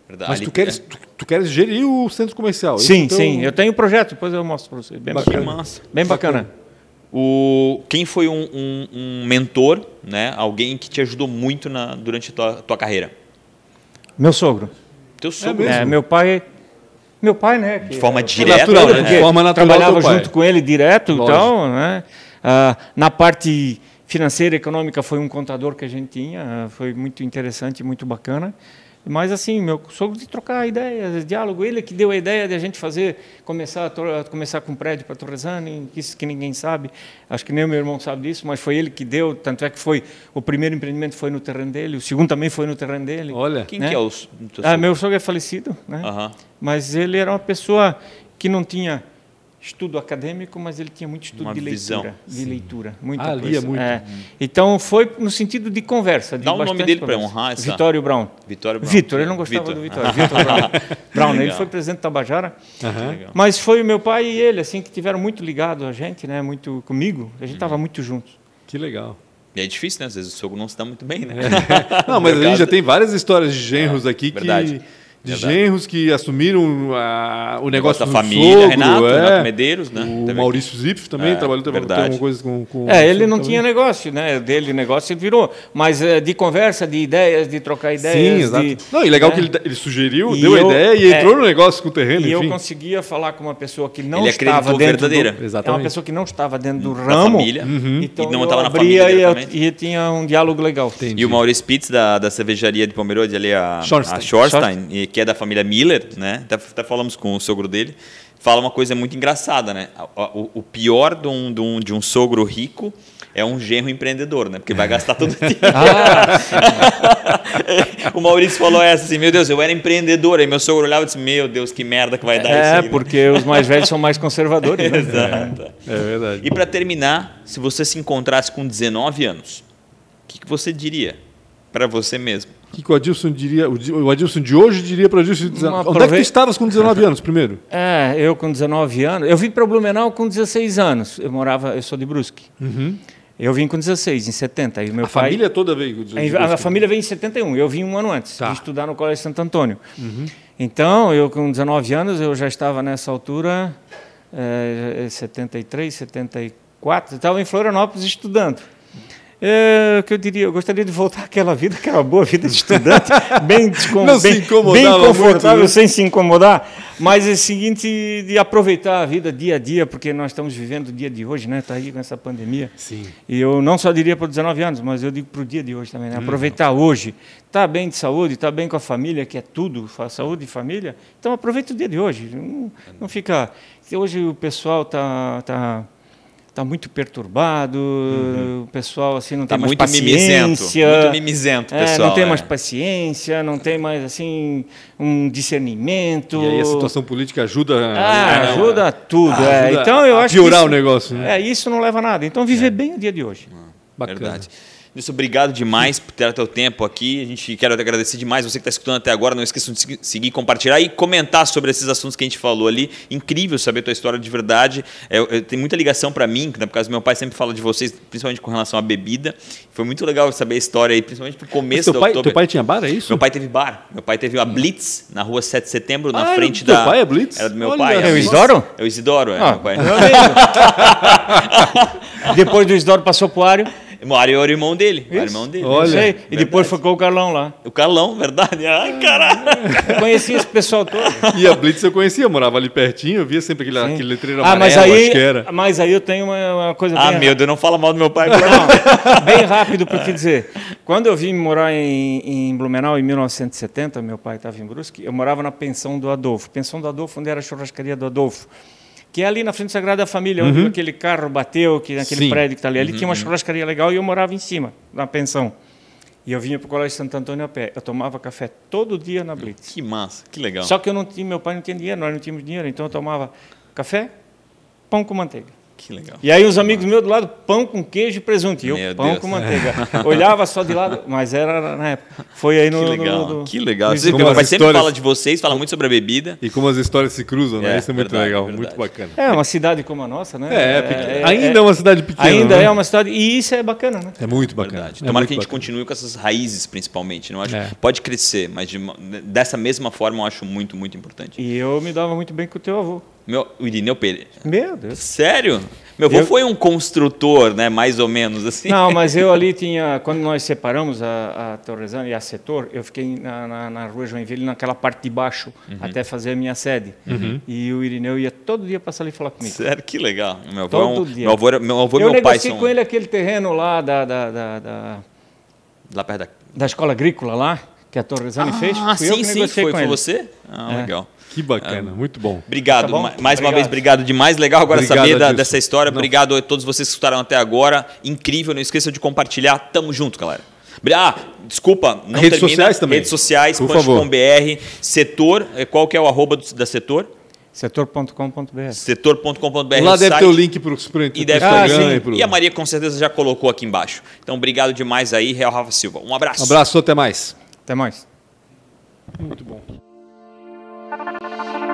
Verdade.
Mas tu queres, tu, tu queres gerir o centro comercial. esse
Sim,
então-
sim. Eu tenho um projeto, depois eu mostro para você. Bem
Bacana.
Que
bacana.
massa.
Bem bacana.
O, quem foi um, um- um mentor, né? Alguém que te ajudou muito na, durante a tua, tua carreira?
Meu sogro.
Teu sogro.
mesmo?
É, meu pai. Meu pai, né? que-
De forma
é,
direta.
natural,
né?
De forma natural,
trabalhava junto com ele direto
Lógico.
tal, né? Ah, na parte financeira e econômica foi um contador que a gente tinha, ah, foi muito interessante, muito bacana. Mas assim, meu sogro de trocar ideias, diálogo, ele que deu a ideia de a gente fazer, começar a começar com um prédio para Torresani, isso que ninguém sabe. Acho que nem o meu irmão sabe disso, mas foi ele que deu, tanto é que foi o primeiro empreendimento foi no terreno dele, o segundo também foi no terreno dele.
Olha.
Quem
né?
que é o
Ah, meu sogro é falecido, né?
Aham.
Mas ele era uma pessoa que não tinha estudo acadêmico, mas ele tinha muito estudo
Uma
de
visão.
leitura, de leitura, muita
Ah, lia
coisa.
muito.
É. Então foi no sentido de conversa. De
Dá o nome dele pra
conversa.
honrar essa-
Vitório Brown.
Vitório Brown.
Vitor, ele não gostava
Vitor.
do Vitório. Vitor Brown. Brown, ele foi presidente da Tabajara. Mas foi o meu pai e ele, assim, que tiveram muito ligado a gente, né? Muito comigo. A gente
Uhum.
estava muito juntos.
Que legal.
E é difícil, né? Às vezes o sogro não se dá muito bem, né?
Não, mas a gente já tem várias histórias de genros aqui que. De
Verdade.
genros que assumiram a- o negócio
da
do
família,
sogro,
Renato,
é.
Renato Medeiros, né?
O
Teve
Maurício Zipf também
É,
trabalhou
verdade.
alguma coisa com, com
É, ele não
também.
tinha negócio, né? Dele negócio ele virou. Mas eh, de conversa, de ideias, de trocar
Sim,
ideias.
exato.
de-
Não, e legal
né?
que ele, ele sugeriu,
E
deu
eu-
a ideia e
é,
entrou no negócio com o terreno,
E eu
enfim.
conseguia falar com uma pessoa que não
Ele
estava dentro
verdadeira.
do, é
Exatamente.
uma pessoa que não estava dentro do
Da
ramo.
família.
Então
E não
eu
estava na família
e, eu, e tinha um diálogo legal.
Entendi.
E o Maurício Pitts, da, da cervejaria de Pomerode, ali, a
Schornstein.
Que é da família Miller, né? Até, até falamos com o sogro dele. Fala uma coisa muito engraçada, né? O, o- pior de um, de, um, de um sogro rico é um genro empreendedor, né? Porque vai gastar todo o dinheiro. o Maurício falou essa assim, meu Deus, eu era empreendedor. Aí meu sogro olhava e disse, meu Deus, que merda que vai dar isso
É,
aí, né?
porque os mais velhos são mais conservadores. né?
Exato.
É verdade.
E para terminar, se você se encontrasse com 19 anos, o que, que você diria para você mesmo?
O que, o Adilson diria? O Di- O Adilson de hoje diria para o Adilson de 19
Uma
Onde é que tu estavas com 19 anos primeiro?
É, eu com 19 anos. Eu vim para Blumenau com 16 anos. Eu morava, eu sou de Brusque. Eu vim com 16, em 70. E meu
a
pai,
família toda veio. de- de
A, a família veio em 71, eu vim um ano antes,
Tá.
de estudar no Colégio Santo Antônio. Então, eu com 19 anos, eu já estava nessa altura, eh, 73, 74, estava em Florianópolis estudando. É, que eu diria, eu gostaria de voltar àquela vida, uma boa vida de estudante, bem,
se
bem, bem
muito,
confortável,
né?
sem se incomodar, mas é o seguinte, de aproveitar a vida dia a dia, porque nós estamos vivendo o dia de hoje, né? Está aí com essa pandemia.
Sim.
E eu não só diria para 19 anos, mas eu digo para o dia de hoje também, né?
Hum.
Aproveitar hoje. Está bem de saúde, está bem com a família, que é tudo, saúde e família. Então aproveita o dia de hoje. Não, não fica. Hoje o pessoal está. Tá, tá muito perturbado, o pessoal assim não
Tá
tem mais
muito mimizento.
paciência.
Muito mimizento,
É,
pessoal.
não tem
é.
mais paciência, não tem mais assim um discernimento.
E aí a situação política ajuda.
Ah,
né?
ajuda tudo. é.
Ajuda
Então eu
a
acho
piorar
que
o negócio, né?
É, isso não leva a nada. Então viver bem o dia de hoje.
Bacana.
Verdade. Isso, obrigado demais por ter teu tempo aqui. A gente quero te agradecer demais você que está escutando até agora. Não esqueçam de segui- seguir, compartilhar e comentar sobre esses assuntos que a gente falou ali. Incrível saber tua história de verdade. É, eu- tem muita ligação para mim, né, por causa do meu pai sempre fala de vocês, principalmente com relação à bebida. Foi muito legal saber a história aí, principalmente pro começo da
pai, teu pai tinha bar, é isso?
Meu pai teve bar. Meu pai teve a Blitz na rua 7 de setembro, na
Ah,
frente
teu
da.
pai é Blitz?
Era do meu
Olha
pai.
É o. Isidoro?
É o Isidoro, é.
Ah,
meu pai.
meu. Depois do Isidoro passou pro Ário.
O Mário era o irmão dele. Era o irmão dele.
Olha.
Isso aí. E
verdade.
depois ficou o Carlão lá.
O Carlão, verdade. Ai, caralho.
Eu conhecia esse pessoal todo.
E a Blitz eu conhecia, eu morava ali pertinho, eu via sempre aquele, aquele letreiro
Ah,
amarelo,
mas aí,
acho que era.
mas aí eu tenho uma, uma coisa
Ah,
bem
meu Deus, não fala mal do meu pai.
Não, bem rápido para te dizer. Quando eu vim morar em, em Blumenau em 1970, meu pai estava em Brusque, eu morava na pensão do Adolfo. Pensão do Adolfo, onde era a churrascaria do Adolfo. Que é ali na frente da Sagrada Família, onde aquele carro bateu, que naquele
Sim.
prédio que está ali. Ali tinha uma churrascaria legal e eu morava em cima, na pensão. E eu vinha para o Colégio Santo Antônio a pé. Eu tomava café todo dia na Blitz.
Que massa, que legal.
Só que eu não tinha, meu pai não tinha dinheiro, nós não tínhamos dinheiro, então eu tomava café, pão com manteiga.
Que legal.
E aí os amigos meus do lado, pão com queijo e presunto. E eu,
Meu
pão
Deus.
com manteiga. Olhava só de lado, mas era na época. Foi aí no...
Que legal,
no- no-
que legal.
no
Você,
como
o
as
papai sempre fala de vocês, fala muito sobre a bebida.
E como as histórias se cruzam, né?
É,
Isso é muito
verdade,
legal,
verdade.
muito bacana.
É, uma cidade como a nossa, né?
É, pequena. ainda é, uma cidade pequena.
Ainda
né?
é uma cidade... E isso é bacana, né?
É muito bacana.
Verdade.
É
Tomara
muito
que a gente
bacana.
continue com essas raízes, principalmente. Não acho,
É.
Pode crescer, mas de dessa mesma forma eu acho muito, muito importante.
E eu me dava muito bem com o teu avô.
Meu, o Irineu Pereira.
Meu Deus.
Sério? Meu avô
Eu-
foi um construtor, né? Mais ou menos assim.
Não, mas eu ali tinha... Quando nós separamos a, a Torresana e a Setor, eu fiquei na, na, na rua Joinville, naquela parte de baixo,
Uhum.
até fazer a minha sede. E o Irineu ia todo dia passar ali e falar comigo.
Sério, que legal. Meu avô, é
Todo
um-
dia.
meu avô, meu avô e
eu
meu pai são
com ele aquele terreno lá da, da, da, da,
lá perto da...
da escola agrícola lá, que a Torresani fez.
Ah,
Fui eu
sim,
que
sim. Foi,
com
foi
ele.
você? Ah,
É.
legal.
Que bacana, muito bom.
Obrigado.
Tá bom?
Ma- Mais uma
Obrigado.
vez, obrigado demais. Legal agora
Obrigado,
saber da- dessa história.
Não.
Obrigado a todos vocês que escutaram até agora. Incrível. Não esqueça de compartilhar. Tamo junto, galera. Ah, desculpa. Não
Redes
termina.
sociais também.
Redes sociais,
Por favor.
Setor, eh, qual que é o arroba do- da setor?
Setor.com.br.
Setor.com.br.
Lá deve
site.
ter o link para o
E deve
Ah,
Instagram e pro...
E a Maria com certeza já colocou aqui embaixo. Então, obrigado demais aí, Real Rafa Silva. Um abraço.
Abraço, até mais.
Até mais.
Muito bom. Thank you.